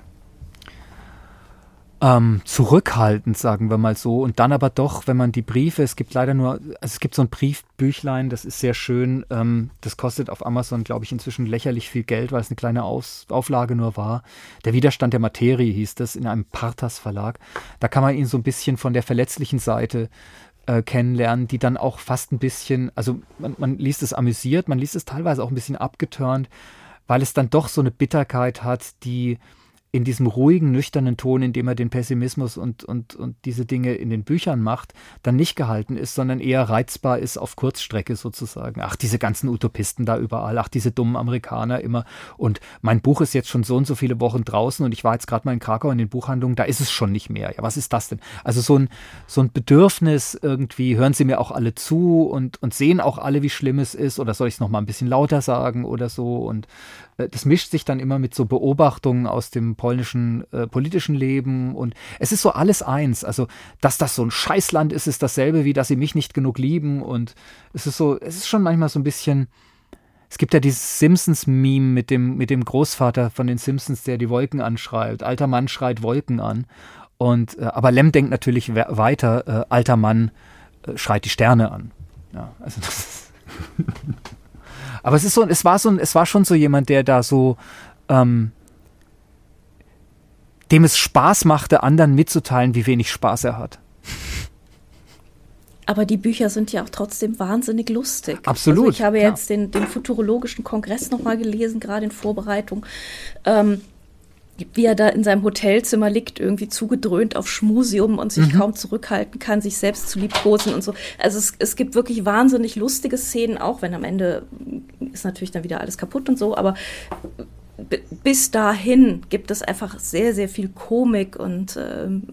Ähm, zurückhaltend, sagen wir mal so. Und dann aber doch, wenn man die Briefe, es gibt leider nur, also es gibt so ein Briefbüchlein, das ist sehr schön. Ähm, das kostet auf Amazon, glaube ich, inzwischen lächerlich viel Geld, weil es eine kleine Aus Auflage nur war. Der Widerstand der Materie hieß das in einem Partas Verlag. Da kann man ihn so ein bisschen von der verletzlichen Seite äh, kennenlernen, die dann auch fast ein bisschen, also man, man liest es amüsiert, man liest es teilweise auch ein bisschen abgeturnt, weil es dann doch so eine Bitterkeit hat, die in diesem ruhigen, nüchternen Ton, in dem er den Pessimismus und, und, und diese Dinge in den Büchern macht, dann nicht gehalten ist, sondern eher reizbar ist auf Kurzstrecke sozusagen. Ach, diese ganzen Utopisten da überall, ach, diese dummen Amerikaner immer. Und mein Buch ist jetzt schon so und so viele Wochen draußen und ich war jetzt gerade mal in Krakau in den Buchhandlungen, da ist es schon nicht mehr. Ja, was ist das denn? Also so ein, so ein Bedürfnis irgendwie, hören Sie mir auch alle zu und, und sehen auch alle, wie schlimm es ist oder soll ich es nochmal ein bisschen lauter sagen oder so und das mischt sich dann immer mit so Beobachtungen aus dem polnischen äh, politischen Leben und es ist so alles eins. Also, dass das so ein Scheißland ist, ist dasselbe wie, dass sie mich nicht genug lieben und es ist so, es ist schon manchmal so ein bisschen, es gibt ja dieses Simpsons-Meme mit dem, mit dem Großvater von den Simpsons, der die Wolken anschreit. Alter Mann schreit Wolken an. Und, äh, aber Lem denkt natürlich weiter, äh, alter Mann äh, schreit die Sterne an. Ja, also das ist Aber es ist so, es war so, es war schon so jemand, der da so, ähm, dem es Spaß machte, anderen mitzuteilen, wie wenig Spaß er hat. Aber die Bücher sind ja auch trotzdem wahnsinnig lustig. Absolut. Also ich habe jetzt den, den futurologischen Kongress nochmal gelesen, gerade in Vorbereitung. Ähm, wie er da in seinem Hotelzimmer liegt, irgendwie zugedröhnt auf Schmusium und sich mhm. kaum zurückhalten kann, sich selbst zu liebkosen und so. Also es, es gibt wirklich wahnsinnig lustige Szenen, auch wenn am Ende ist natürlich dann wieder alles kaputt und so, aber bis dahin gibt es einfach sehr, sehr viel Komik und ähm,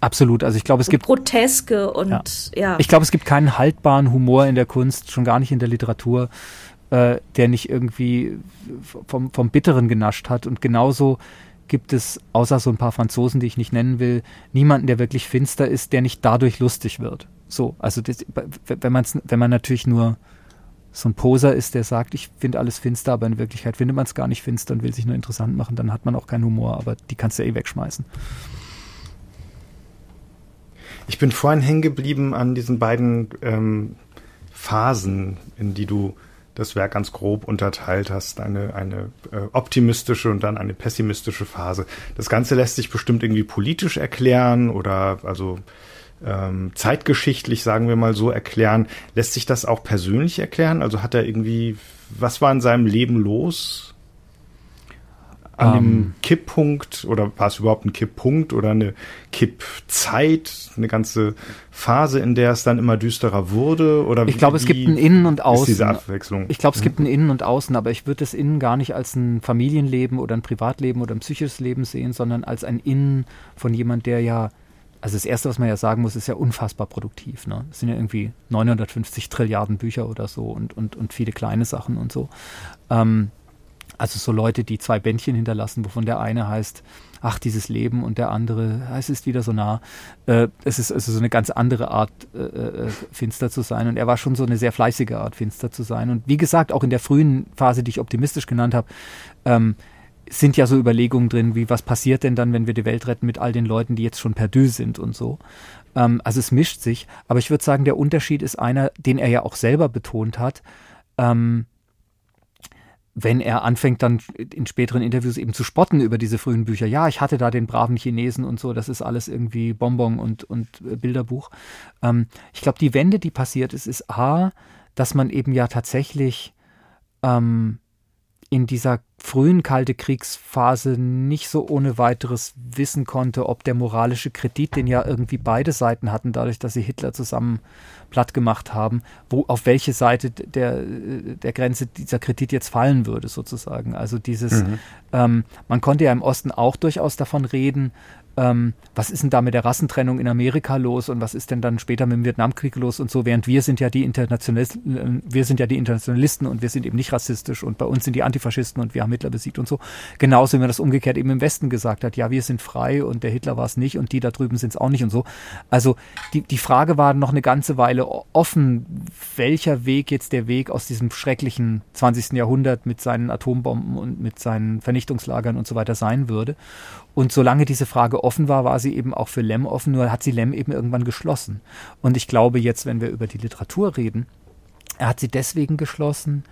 Absolut. Also ich glaube, es gibt Groteske und ja. ja. Ich glaube, es gibt keinen haltbaren Humor in der Kunst, schon gar nicht in der Literatur, äh, der nicht irgendwie vom, vom Bitteren genascht hat. Und genauso gibt es, außer so ein paar Franzosen, die ich nicht nennen will, niemanden, der wirklich finster ist, der nicht dadurch lustig wird. So, also das, wenn, man's, wenn man natürlich nur so ein Poser ist, der sagt, ich finde alles finster, aber in Wirklichkeit findet man es gar nicht finster und will sich nur interessant machen, dann hat man auch keinen Humor, aber die kannst du ja eh wegschmeißen. Ich bin vorhin hängen geblieben an diesen beiden ähm, Phasen, in die du das Werk ganz grob unterteilt hast, eine, eine äh, optimistische und dann eine pessimistische Phase. Das Ganze lässt sich bestimmt irgendwie politisch erklären oder also ähm, zeitgeschichtlich, sagen wir mal so, erklären. Lässt sich das auch persönlich erklären? Also hat er irgendwie, was war in seinem Leben los? An um, dem ähm. Kipppunkt oder war es überhaupt ein Kipppunkt oder eine Kippzeit, eine ganze Phase, in der es dann immer düsterer wurde? Oder ich glaube, es gibt ein Innen und Außen. diese Abwechslung? Ich glaube, es gibt ein Innen und Außen, aber ich würde das Innen gar nicht als ein Familienleben oder ein Privatleben oder ein psychisches Leben sehen, sondern als ein Innen von jemand, der ja also das Erste, was man ja sagen muss, ist ja unfassbar produktiv. Ne? Es sind ja irgendwie 950 Trilliarden Bücher oder so und, und, und viele kleine Sachen und so. Ähm, also so Leute, die zwei Bändchen hinterlassen, wovon der eine heißt, ach, dieses Leben und der andere, es ist wieder so nah. Äh, es ist also so eine ganz andere Art, äh, äh, finster zu sein. Und er war schon so eine sehr fleißige Art, finster zu sein. Und wie gesagt, auch in der frühen Phase, die ich optimistisch genannt habe, ähm, sind ja so Überlegungen drin, wie was passiert denn dann, wenn wir die Welt retten mit all den Leuten, die jetzt schon perdu sind und so. Ähm, also es mischt sich. Aber ich würde sagen, der Unterschied ist einer, den er ja auch selber betont hat. Ähm, wenn er anfängt dann in späteren Interviews eben zu spotten über diese frühen Bücher, ja, ich hatte da den braven Chinesen und so, das ist alles irgendwie Bonbon und, und äh, Bilderbuch. Ähm, ich glaube, die Wende, die passiert ist, ist A, dass man eben ja tatsächlich ähm, in dieser frühen Kalte Kriegsphase nicht so ohne weiteres wissen konnte, ob der moralische Kredit, den ja irgendwie beide Seiten hatten, dadurch, dass sie Hitler zusammen platt gemacht haben, wo auf welche Seite der, der Grenze dieser Kredit jetzt fallen würde, sozusagen. Also dieses, mhm. ähm, man konnte ja im Osten auch durchaus davon reden, ähm, was ist denn da mit der Rassentrennung in Amerika los und was ist denn dann später mit dem Vietnamkrieg los und so, während wir sind ja die Internationalisten, äh, wir sind ja die Internationalisten und wir sind eben nicht rassistisch und bei uns sind die Antifaschisten und wir haben Hitler besiegt und so. Genauso wie man das umgekehrt eben im Westen gesagt hat, ja, wir sind frei und der Hitler war es nicht und die da drüben sind es auch nicht und so. Also die, die Frage war noch eine ganze Weile offen, welcher Weg jetzt der Weg aus diesem schrecklichen 20. Jahrhundert mit seinen Atombomben und mit seinen Vernichtungslagern und so weiter sein würde. Und solange diese Frage offen war, war sie eben auch für Lem offen, nur hat sie Lem eben irgendwann geschlossen. Und ich glaube jetzt, wenn wir über die Literatur reden, er hat sie deswegen geschlossen,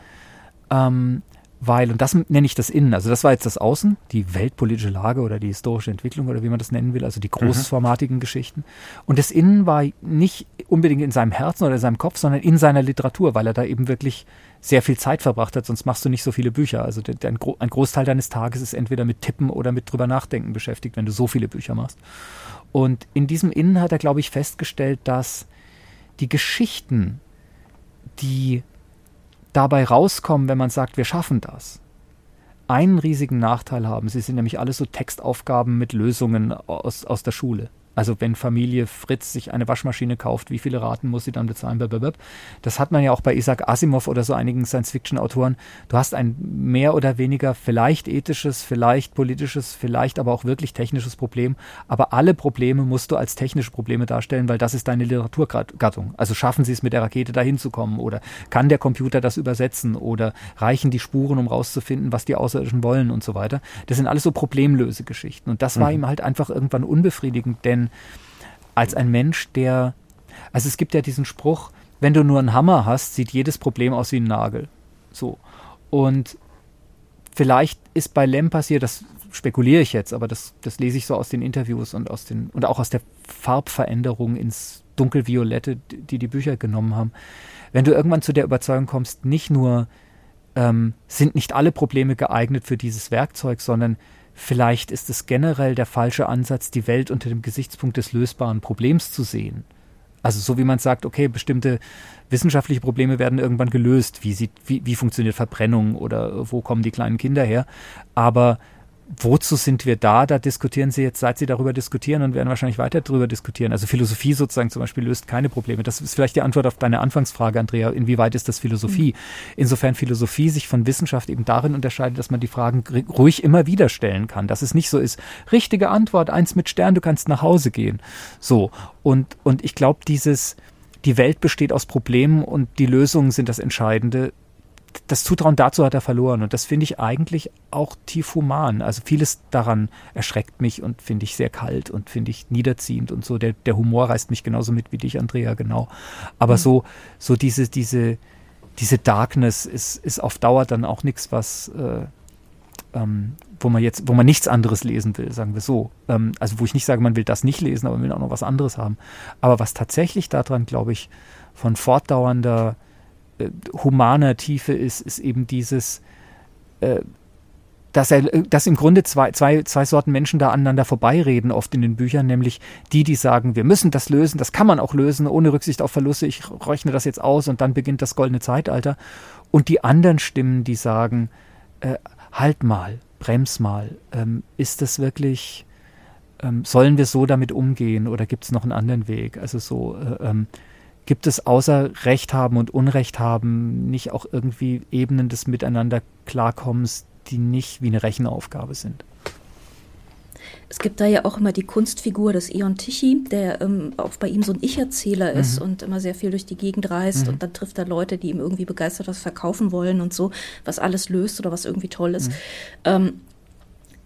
ähm, weil, und das nenne ich das Innen, also das war jetzt das Außen, die weltpolitische Lage oder die historische Entwicklung oder wie man das nennen will, also die mhm. großformatigen mhm. Geschichten. Und das Innen war nicht unbedingt in seinem Herzen oder in seinem Kopf, sondern in seiner Literatur, weil er da eben wirklich sehr viel Zeit verbracht hat, sonst machst du nicht so viele Bücher. Also der, der, ein Großteil deines Tages ist entweder mit Tippen oder mit drüber nachdenken beschäftigt, wenn du so viele Bücher machst. Und in diesem Innen hat er, glaube ich, festgestellt, dass die Geschichten, die dabei rauskommen, wenn man sagt, wir schaffen das, einen riesigen Nachteil haben. Sie sind nämlich alles so Textaufgaben mit Lösungen aus, aus der Schule. Also wenn Familie Fritz sich eine Waschmaschine kauft, wie viele Raten muss sie dann bezahlen? Das hat man ja auch bei Isaac Asimov oder so einigen Science-Fiction-Autoren. Du hast ein mehr oder weniger vielleicht ethisches, vielleicht politisches, vielleicht aber auch wirklich technisches Problem. Aber alle Probleme musst du als technische Probleme darstellen, weil das ist deine Literaturgattung. Also schaffen sie es mit der Rakete dahin zu kommen oder kann der Computer das übersetzen oder reichen die Spuren, um rauszufinden, was die Außerirdischen wollen und so weiter. Das sind alles so problemlöse Geschichten. Und das war mhm. ihm halt einfach irgendwann unbefriedigend, denn als ein Mensch, der, also es gibt ja diesen Spruch, wenn du nur einen Hammer hast, sieht jedes Problem aus wie ein Nagel. So. Und vielleicht ist bei Lem passiert, das spekuliere ich jetzt, aber das, das lese ich so aus den Interviews und aus den, und auch aus der Farbveränderung ins dunkelviolette, die die Bücher genommen haben. Wenn du irgendwann zu der Überzeugung kommst, nicht nur ähm, sind nicht alle Probleme geeignet für dieses Werkzeug, sondern Vielleicht ist es generell der falsche Ansatz, die Welt unter dem Gesichtspunkt des lösbaren Problems zu sehen. Also so wie man sagt, okay, bestimmte wissenschaftliche Probleme werden irgendwann gelöst. Wie, sieht, wie, wie funktioniert Verbrennung oder wo kommen die kleinen Kinder her? Aber wozu sind wir da? Da diskutieren Sie jetzt, seit Sie darüber diskutieren und werden wahrscheinlich weiter darüber diskutieren. Also Philosophie sozusagen zum Beispiel löst keine Probleme. Das ist vielleicht die Antwort auf deine Anfangsfrage, Andrea. Inwieweit ist das Philosophie? Mhm. Insofern Philosophie sich von Wissenschaft eben darin unterscheidet, dass man die Fragen ruhig immer wieder stellen kann. Dass es nicht so ist, richtige Antwort, eins mit Stern, du kannst nach Hause gehen. So. Und, und ich glaube, dieses, die Welt besteht aus Problemen und die Lösungen sind das Entscheidende das Zutrauen dazu hat er verloren und das finde ich eigentlich auch tief human. Also vieles daran erschreckt mich und finde ich sehr kalt und finde ich niederziehend und so. Der, der Humor reißt mich genauso mit wie dich, Andrea, genau. Aber mhm. so, so diese, diese, diese Darkness ist, ist auf Dauer dann auch nichts, was, äh, ähm, wo man jetzt, wo man nichts anderes lesen will, sagen wir so. Ähm, also wo ich nicht sage, man will das nicht lesen, aber man will auch noch was anderes haben. Aber was tatsächlich daran, glaube ich, von fortdauernder humaner Tiefe ist, ist eben dieses, äh, dass er, dass im Grunde zwei, zwei, zwei Sorten Menschen da aneinander vorbeireden, oft in den Büchern, nämlich die, die sagen, wir müssen das lösen, das kann man auch lösen, ohne Rücksicht auf Verluste, ich rechne das jetzt aus und dann beginnt das goldene Zeitalter. Und die anderen Stimmen, die sagen, äh, halt mal, brems mal, ähm, ist das wirklich, ähm, sollen wir so damit umgehen oder gibt es noch einen anderen Weg? Also so, äh, ähm, Gibt es außer Recht haben und Unrecht haben nicht auch irgendwie Ebenen des Miteinander Klarkommens, die nicht wie eine Rechenaufgabe sind? Es gibt da ja auch immer die Kunstfigur des Eon Tichy, der ähm, auch bei ihm so ein Ich-Erzähler ist mhm. und immer sehr viel durch die Gegend reist mhm. und dann trifft er Leute, die ihm irgendwie begeistert was verkaufen wollen und so, was alles löst oder was irgendwie toll ist. Mhm. Ähm,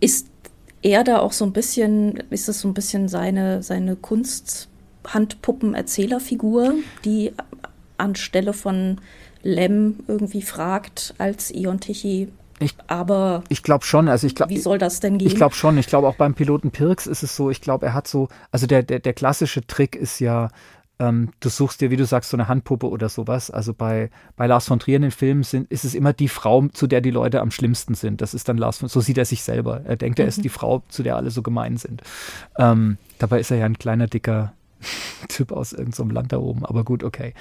ist er da auch so ein bisschen, ist es so ein bisschen seine, seine Kunst? Handpuppen-Erzählerfigur, die anstelle von Lem irgendwie fragt als Ion Tichy. Ich, aber ich glaube schon, also ich glaube, wie soll das denn gehen? Ich glaube schon, ich glaube auch beim Piloten Pirks ist es so, ich glaube, er hat so, also der, der, der klassische Trick ist ja, ähm, du suchst dir, wie du sagst, so eine Handpuppe oder sowas. Also bei, bei Lars von Trier in den Filmen sind, ist es immer die Frau, zu der die Leute am schlimmsten sind. Das ist dann Lars von, so sieht er sich selber. Er denkt, er ist mhm. die Frau, zu der alle so gemein sind. Ähm, dabei ist er ja ein kleiner, dicker Typ aus irgendeinem Land da oben. Aber gut, okay.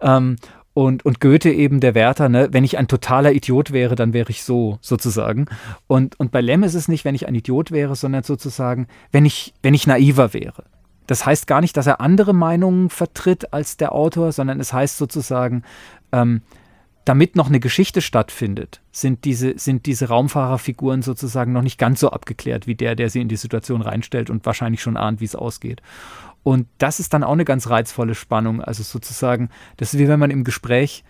Ähm, und, und Goethe eben der Wärter, ne, wenn ich ein totaler Idiot wäre, dann wäre ich so, sozusagen. Und, und bei Lem ist es nicht, wenn ich ein Idiot wäre, sondern sozusagen, wenn ich, wenn ich naiver wäre. Das heißt gar nicht, dass er andere Meinungen vertritt als der Autor, sondern es heißt sozusagen, ähm, damit noch eine Geschichte stattfindet, sind diese, sind diese Raumfahrerfiguren sozusagen noch nicht ganz so abgeklärt wie der, der sie in die Situation reinstellt und wahrscheinlich schon ahnt, wie es ausgeht. Und das ist dann auch eine ganz reizvolle Spannung. Also sozusagen, das ist wie wenn man im Gespräch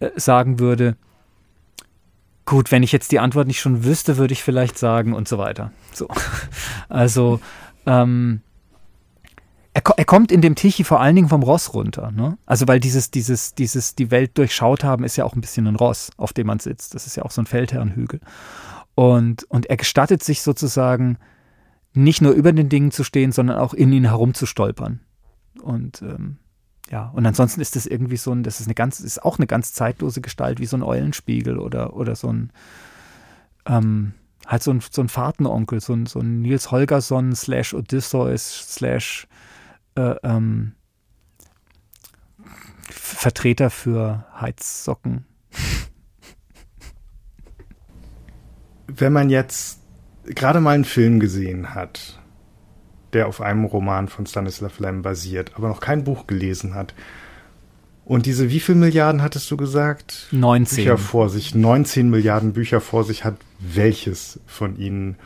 äh, sagen würde, gut, wenn ich jetzt die Antwort nicht schon wüsste, würde ich vielleicht sagen und so weiter. So. Also ähm, er, er, kommt in dem Tichy vor allen Dingen vom Ross runter. Ne? Also weil dieses, dieses, dieses die Welt durchschaut haben, ist ja auch ein bisschen ein Ross, auf dem man sitzt. Das ist ja auch so ein Feldherrenhügel. Und, und er gestattet sich sozusagen nicht nur über den Dingen zu stehen, sondern auch in ihnen herumzustolpern. Und ähm, ja, und ansonsten ist das irgendwie so ein, das ist eine ganz, ist auch eine ganz zeitlose Gestalt, wie so ein Eulenspiegel oder, oder so ein, ähm, halt so ein, so ein Fahrtenonkel, so ein, so ein Nils Holgersson slash Odysseus slash äh, ähm, Vertreter für Heizsocken. Wenn man jetzt gerade mal einen Film gesehen hat, der auf einem Roman von Stanislav Lem basiert, aber noch kein Buch gelesen hat, und diese, wie viele Milliarden hattest du gesagt? 19. Bücher vor sich, 19 Milliarden Bücher vor sich hat. Welches von ihnen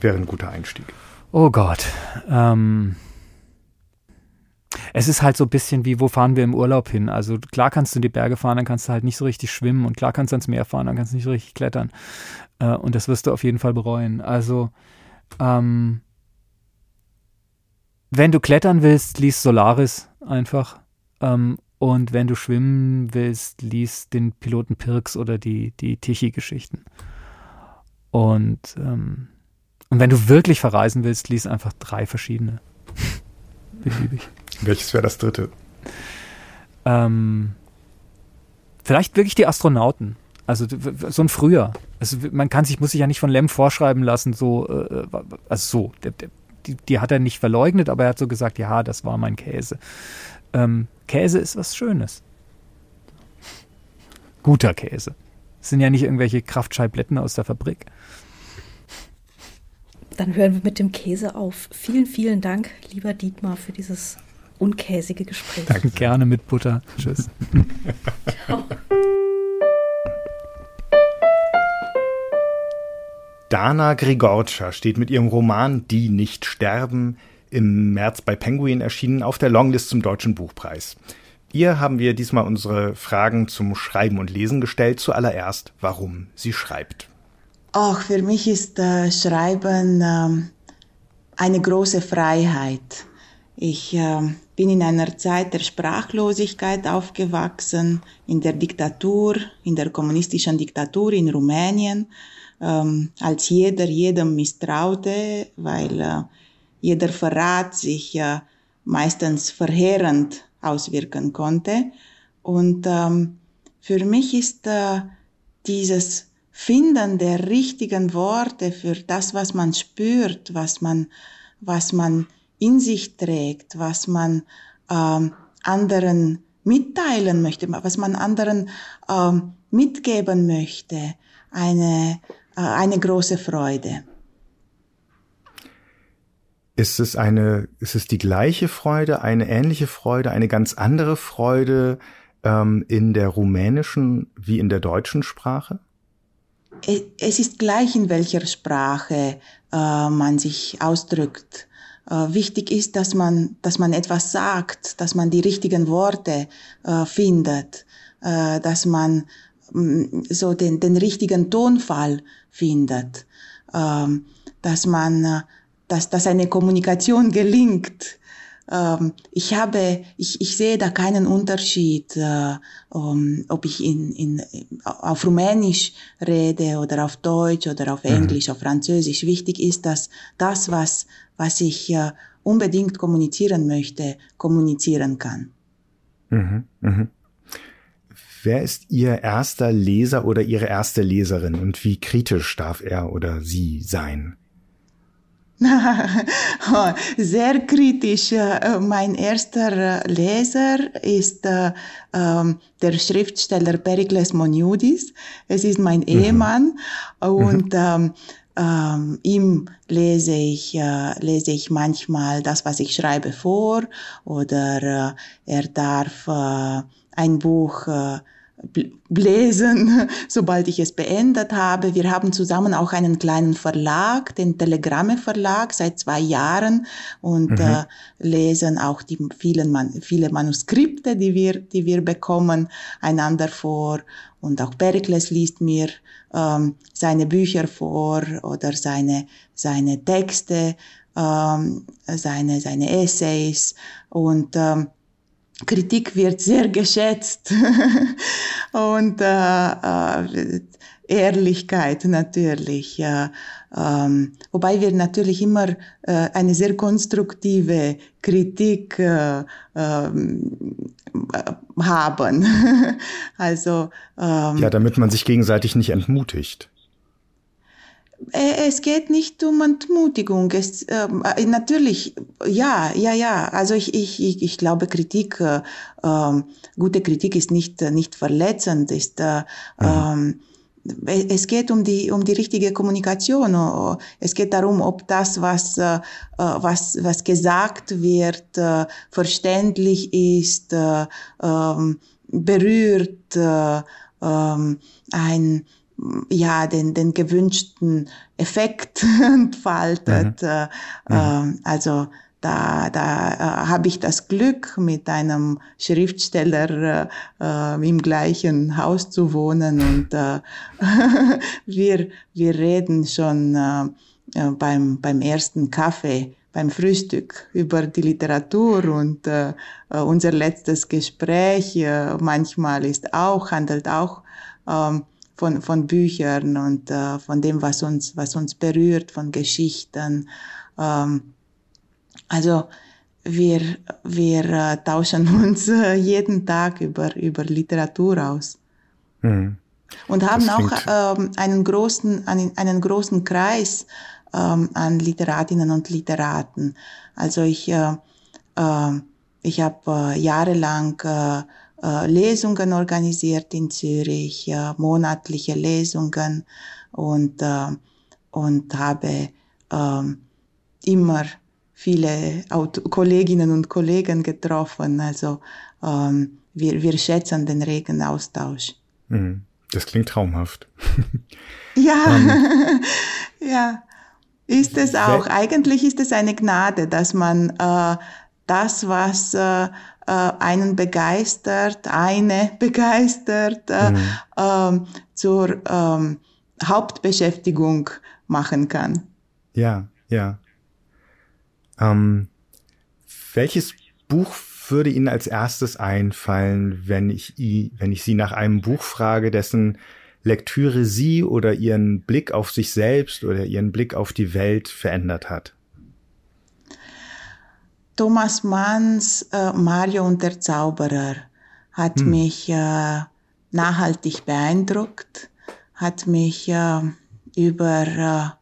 wäre ein guter Einstieg? Oh Gott. Ähm, es ist halt so ein bisschen wie, wo fahren wir im Urlaub hin? Also klar kannst du in die Berge fahren, dann kannst du halt nicht so richtig schwimmen und klar kannst du ans Meer fahren, dann kannst du nicht so richtig klettern. Äh, und das wirst du auf jeden Fall bereuen. Also, ähm, wenn du klettern willst, liest Solaris einfach. Ähm, und wenn du schwimmen willst, liest den Piloten Pirks oder die, die Tichy-Geschichten. Und, ähm, und wenn du wirklich verreisen willst, liest einfach drei verschiedene. Beliebig. Welches wäre das dritte? Ähm, vielleicht wirklich die Astronauten. Also so ein früher. Also man kann sich, muss sich ja nicht von Lem vorschreiben lassen, so, äh, also so, der, der, die, die, hat er nicht verleugnet, aber er hat so gesagt, ja, das war mein Käse. Ähm, Käse ist was Schönes. Guter Käse. Das sind ja nicht irgendwelche Kraftscheibletten aus der Fabrik. Dann hören wir mit dem Käse auf. Vielen, vielen Dank, lieber Dietmar, für dieses unkäsige Gespräch. Danke. Gerne mit Butter. Tschüss. Ciao. Dana Grigorcia steht mit ihrem Roman Die nicht sterben im März bei Penguin erschienen auf der Longlist zum Deutschen Buchpreis. Ihr haben wir diesmal unsere Fragen zum Schreiben und Lesen gestellt. Zuallererst, warum sie schreibt. Ach, für mich ist äh, Schreiben äh, eine große Freiheit. Ich äh, bin in einer Zeit der Sprachlosigkeit aufgewachsen, in der Diktatur, in der kommunistischen Diktatur in Rumänien, ähm, als jeder jedem misstraute, weil äh, jeder Verrat sich äh, meistens verheerend auswirken konnte. Und ähm, für mich ist äh, dieses Finden der richtigen Worte für das, was man spürt, was man, was man in sich trägt, was man ähm, anderen mitteilen möchte, was man anderen ähm, mitgeben möchte, eine, äh, eine große Freude. Ist es eine, ist es die gleiche Freude, eine ähnliche Freude, eine ganz andere Freude ähm, in der rumänischen wie in der deutschen Sprache? Es ist gleich, in welcher Sprache äh, man sich ausdrückt. Äh, wichtig ist, dass man, dass man etwas sagt, dass man die richtigen Worte äh, findet, äh, dass man mm, so den, den richtigen Tonfall findet, ähm, dass man dass, dass eine Kommunikation gelingt. Ähm, ich habe, ich, ich sehe da keinen Unterschied, äh, um, ob ich in, in, auf Rumänisch rede oder auf Deutsch oder auf mhm. Englisch, mhm. auf Französisch. Wichtig ist, dass das, was, was ich äh, unbedingt kommunizieren möchte, kommunizieren kann. Mhm, mh. Wer ist Ihr erster Leser oder Ihre erste Leserin und wie kritisch darf er oder sie sein? Sehr kritisch. Äh, mein erster Leser ist äh, ähm, der Schriftsteller Perikles Moniudis. Es ist mein mhm. Ehemann und mhm. ähm, ähm, ihm lese ich, äh, lese ich manchmal das, was ich schreibe vor oder äh, er darf äh, ein Buch lesen, sobald ich es beendet habe. Wir haben zusammen auch einen kleinen Verlag, den Telegramme Verlag, seit zwei Jahren und mhm. äh, lesen auch die vielen Man viele Manuskripte, die wir, die wir bekommen, einander vor. Und auch Perikles liest mir ähm, seine Bücher vor oder seine, seine Texte, ähm, seine, seine Essays und ähm, Kritik wird sehr geschätzt und äh, äh, Ehrlichkeit natürlich. Äh, ähm, wobei wir natürlich immer äh, eine sehr konstruktive Kritik äh, ähm, haben. also ähm, ja, damit man sich gegenseitig nicht entmutigt. Äh, es geht nicht um Entmutigung. Es, ähm, äh, natürlich, ja, ja, ja. Also ich, ich, ich, glaube, Kritik, äh, äh, gute Kritik ist nicht, äh, nicht verletzend, ist, äh, mhm. äh, es geht um die, um die richtige Kommunikation. Es geht darum, ob das, was, äh, was, was gesagt wird, verständlich ist, berührt, ein, ja, den, den gewünschten Effekt entfaltet. Mhm. Äh, mhm. also da, da äh, habe ich das Glück, mit einem Schriftsteller äh, im gleichen Haus zu wohnen und äh, wir, wir reden schon äh, äh, beim, beim ersten Kaffee beim Frühstück über die Literatur und äh, äh unser letztes Gespräch äh, manchmal ist auch, handelt auch ähm, von, von Büchern und äh, von dem, was uns, was uns berührt, von Geschichten. Ähm, also wir, wir äh, tauschen uns äh, jeden Tag über, über Literatur aus. Mhm. Und haben auch ähm, einen, großen, einen, einen großen Kreis ähm, an Literatinnen und Literaten. Also ich, äh, äh, ich habe äh, jahrelang äh, äh, Lesungen organisiert in Zürich, äh, monatliche Lesungen und, äh, und habe ähm, immer viele Auto Kolleginnen und Kollegen getroffen. Also ähm, wir, wir schätzen den regen Austausch. Mhm. Das klingt traumhaft. ja, ja, ist es auch. Eigentlich ist es eine Gnade, dass man äh, das, was äh, äh, einen begeistert, eine begeistert, äh, mhm. ähm, zur ähm, Hauptbeschäftigung machen kann. Ja, ja. Ähm, welches Buch würde Ihnen als erstes einfallen, wenn ich, wenn ich Sie nach einem Buch frage, dessen Lektüre Sie oder Ihren Blick auf sich selbst oder Ihren Blick auf die Welt verändert hat? Thomas Manns äh, Mario und der Zauberer hat hm. mich äh, nachhaltig beeindruckt, hat mich äh, über,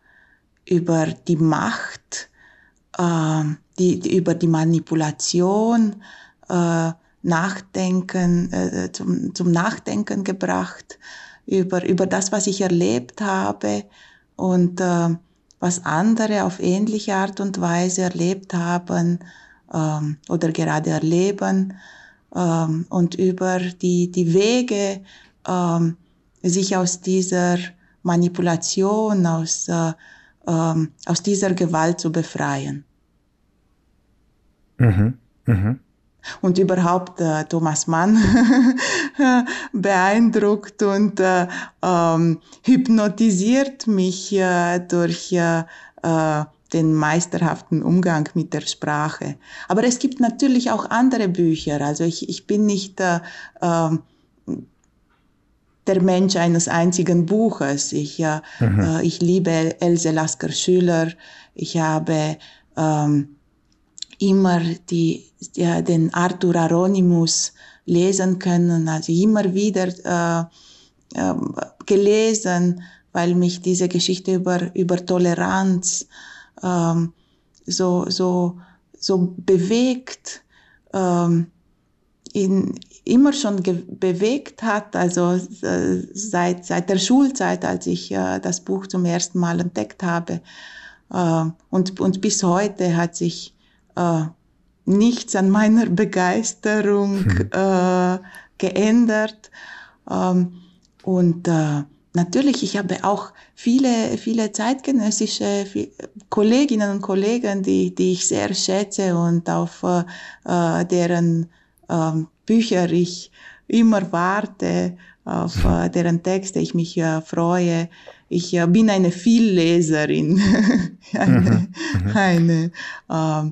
äh, über die Macht, äh, die, die, über die Manipulation äh, nachdenken, zum, zum Nachdenken gebracht, über, über das, was ich erlebt habe und was andere auf ähnliche Art und Weise erlebt haben ähm, oder gerade erleben ähm, und über die, die Wege, ähm, sich aus dieser Manipulation, aus, äh, ähm, aus dieser Gewalt zu befreien. Mhm. Mhm. Und überhaupt äh, Thomas Mann beeindruckt und äh, ähm, hypnotisiert mich äh, durch äh, äh den meisterhaften Umgang mit der Sprache. Aber es gibt natürlich auch andere Bücher. Also ich, ich bin nicht äh, äh, der Mensch eines einzigen Buches. Ich, äh, mhm. äh, ich liebe Else Lasker Schüler. Ich habe ähm, immer die, ja, den Arthur Aronimus lesen können, also immer wieder äh, äh, gelesen, weil mich diese Geschichte über, über Toleranz ähm, so, so, so bewegt, ähm, in, immer schon bewegt hat, also äh, seit, seit der Schulzeit, als ich äh, das Buch zum ersten Mal entdeckt habe. Äh, und, und bis heute hat sich äh, nichts an meiner Begeisterung hm. äh, geändert. Ähm, und äh, natürlich, ich habe auch viele, viele zeitgenössische Kolleginnen und Kollegen, die, die ich sehr schätze und auf äh, deren äh, Bücher ich immer warte, auf äh, deren Texte ich mich äh, freue. Ich äh, bin eine Vielleserin, eine, mhm. mhm. eine, äh,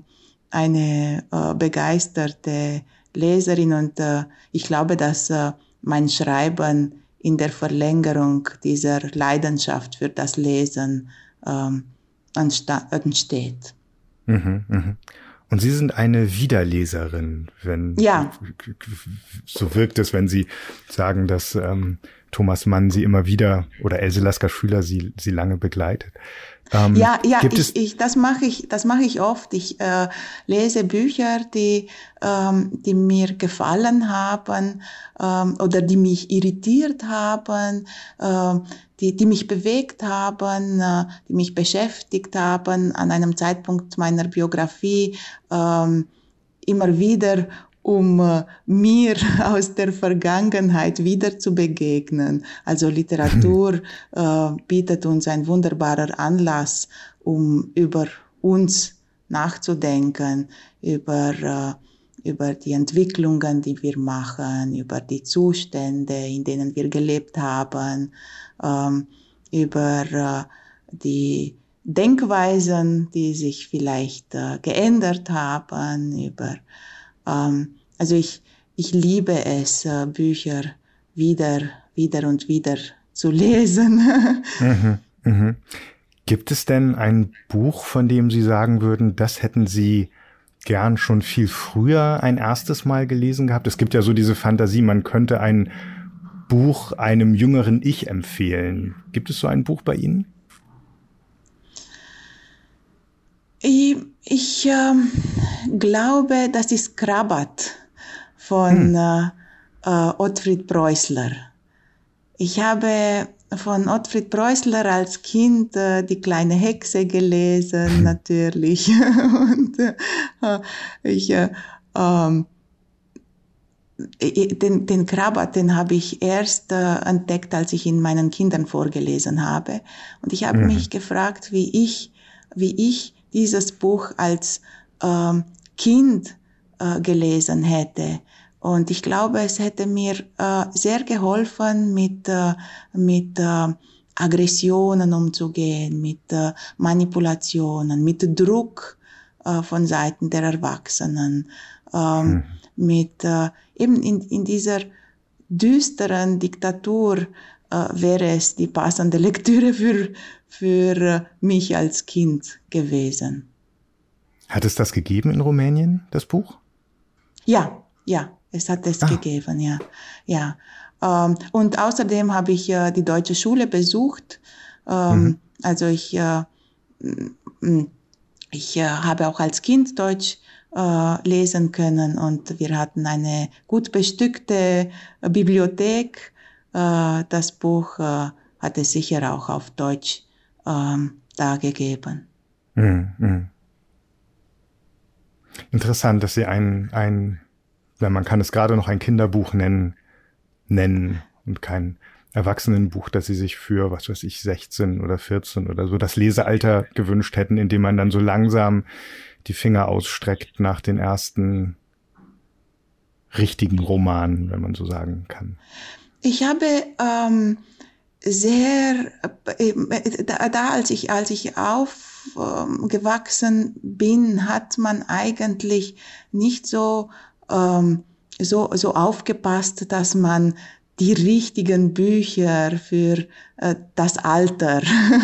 eine äh, begeisterte Leserin und äh, ich glaube, dass äh, mein Schreiben in der Verlängerung dieser Leidenschaft für das Lesen ähm, entsteht. Mhm, mh. Und Sie sind eine Wiederleserin, wenn ja. so wirkt es, wenn Sie sagen, dass ähm, Thomas Mann Sie immer wieder oder Else Lasker Schüler Sie Sie lange begleitet. Ähm, ja, ja, ich, ich, das mache ich, das mache ich oft. Ich äh, lese Bücher, die, ähm, die mir gefallen haben ähm, oder die mich irritiert haben, äh, die, die mich bewegt haben, äh, die mich beschäftigt haben an einem Zeitpunkt meiner Biografie ähm, immer wieder um äh, mir aus der Vergangenheit wieder zu begegnen. Also Literatur äh, bietet uns ein wunderbarer Anlass, um über uns nachzudenken, über, äh, über die Entwicklungen, die wir machen, über die Zustände, in denen wir gelebt haben, ähm, über äh, die Denkweisen, die sich vielleicht äh, geändert haben, über ähm, also ich, ich liebe es, äh, Bücher wieder, wieder und wieder zu lesen. mhm, mhm. Gibt es denn ein Buch, von dem Sie sagen würden, das hätten Sie gern schon viel früher ein erstes Mal gelesen gehabt? Es gibt ja so diese Fantasie, man könnte ein Buch einem jüngeren Ich empfehlen. Gibt es so ein Buch bei Ihnen? Ich, ich äh, glaube, das ist Krabat von hm. äh, äh, Ottfried Preußler. Ich habe von Ottfried Preußler als Kind äh, die kleine Hexe gelesen, natürlich. Und äh, ich, äh, ähm, den, den Krabat, den habe ich erst äh, entdeckt, als ich ihn meinen Kindern vorgelesen habe. Und ich habe mhm. mich gefragt, wie ich, wie ich dieses Buch als ähm, Kind äh, gelesen hätte. Und ich glaube, es hätte mir äh, sehr geholfen, mit, äh, mit äh, Aggressionen umzugehen, mit äh, Manipulationen, mit Druck äh, von Seiten der Erwachsenen, ähm, hm. mit äh, eben in, in dieser düsteren Diktatur äh, wäre es die passende Lektüre für, für äh, mich als Kind gewesen. Hat es das gegeben in Rumänien, das Buch? Ja, ja, es hat es ah. gegeben, ja. ja. Ähm, und außerdem habe ich äh, die deutsche Schule besucht. Ähm, mhm. Also ich, äh, ich äh, habe auch als Kind Deutsch äh, lesen können und wir hatten eine gut bestückte Bibliothek. Äh, das Buch äh, hat es sicher auch auf Deutsch ähm, dargegeben. Mhm. mhm. Interessant, dass Sie ein, ein man kann es gerade noch ein Kinderbuch nennen, nennen und kein Erwachsenenbuch, das sie sich für, was weiß ich, 16 oder 14 oder so das Lesealter gewünscht hätten, indem man dann so langsam die Finger ausstreckt nach den ersten richtigen Romanen, wenn man so sagen kann. Ich habe ähm, sehr, äh, da, da als ich, als ich aufgewachsen bin, hat man eigentlich nicht so ähm, so, so aufgepasst, dass man die richtigen Bücher für äh, das Alter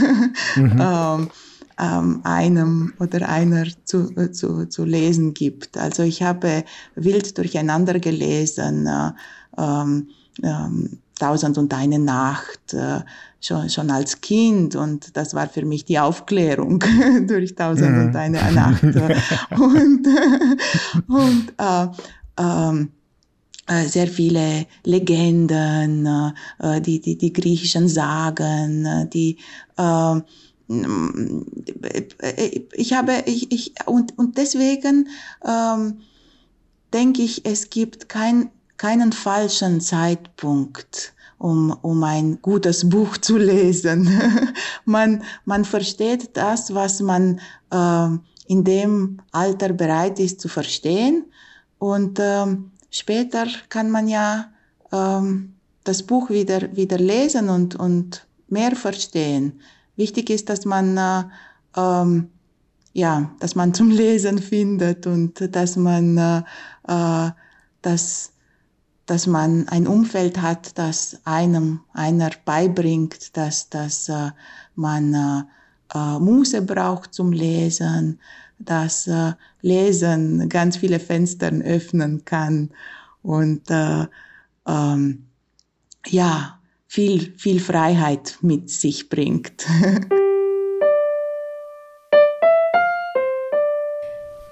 mhm. ähm, ähm, einem oder einer zu, zu, zu lesen gibt. Also ich habe wild durcheinander gelesen, äh, ähm, ähm, Tausend und eine Nacht, äh, schon, schon als Kind und das war für mich die Aufklärung durch Tausend mhm. und eine Nacht. und und äh, ähm, äh, sehr viele Legenden, äh, die, die, die griechischen Sagen, äh, die äh, ich habe ich, ich und und deswegen ähm, denke ich, es gibt kein, keinen falschen Zeitpunkt, um, um ein gutes Buch zu lesen. man, man versteht das, was man äh, in dem Alter bereit ist zu verstehen und ähm, später kann man ja ähm, das Buch wieder, wieder lesen und, und mehr verstehen. Wichtig ist, dass man, äh, ähm, ja, dass man zum Lesen findet und dass man, äh, äh, dass, man ein Umfeld hat, das einem einer beibringt, dass, dass äh, man äh, äh, Muße braucht zum Lesen, dass äh, Lesen ganz viele Fenster öffnen kann und äh, ähm, ja, viel, viel Freiheit mit sich bringt.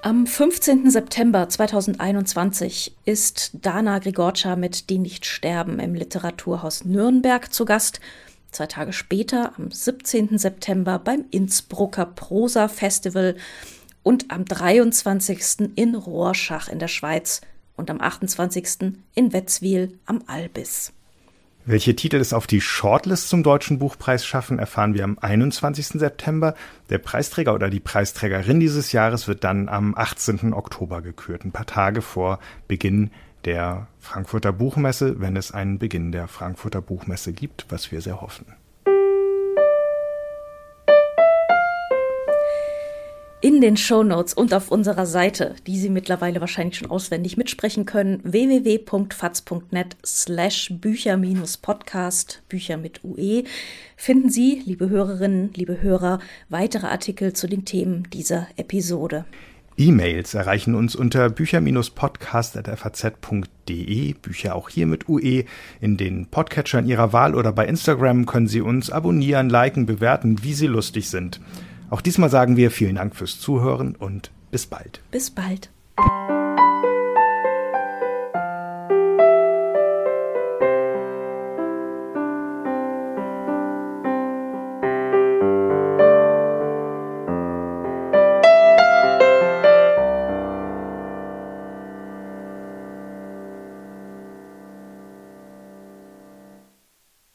Am 15. September 2021 ist Dana Grigorcia mit Die nicht sterben im Literaturhaus Nürnberg zu Gast. Zwei Tage später, am 17. September, beim Innsbrucker Prosa Festival und am 23. in Rorschach in der Schweiz und am 28. in Wetzwil am Albis. Welche Titel es auf die Shortlist zum Deutschen Buchpreis schaffen, erfahren wir am 21. September. Der Preisträger oder die Preisträgerin dieses Jahres wird dann am 18. Oktober gekürt, ein paar Tage vor Beginn der Frankfurter Buchmesse, wenn es einen Beginn der Frankfurter Buchmesse gibt, was wir sehr hoffen. In den Shownotes und auf unserer Seite, die Sie mittlerweile wahrscheinlich schon auswendig mitsprechen können, www.faz.net slash Bücher-Podcast, Bücher mit UE, finden Sie, liebe Hörerinnen, liebe Hörer, weitere Artikel zu den Themen dieser Episode. E-Mails erreichen uns unter bücher-podcast.faz.de, Bücher auch hier mit UE, in den Podcatchern Ihrer Wahl oder bei Instagram können Sie uns abonnieren, liken, bewerten, wie Sie lustig sind. Auch diesmal sagen wir vielen Dank fürs Zuhören und bis bald. Bis bald.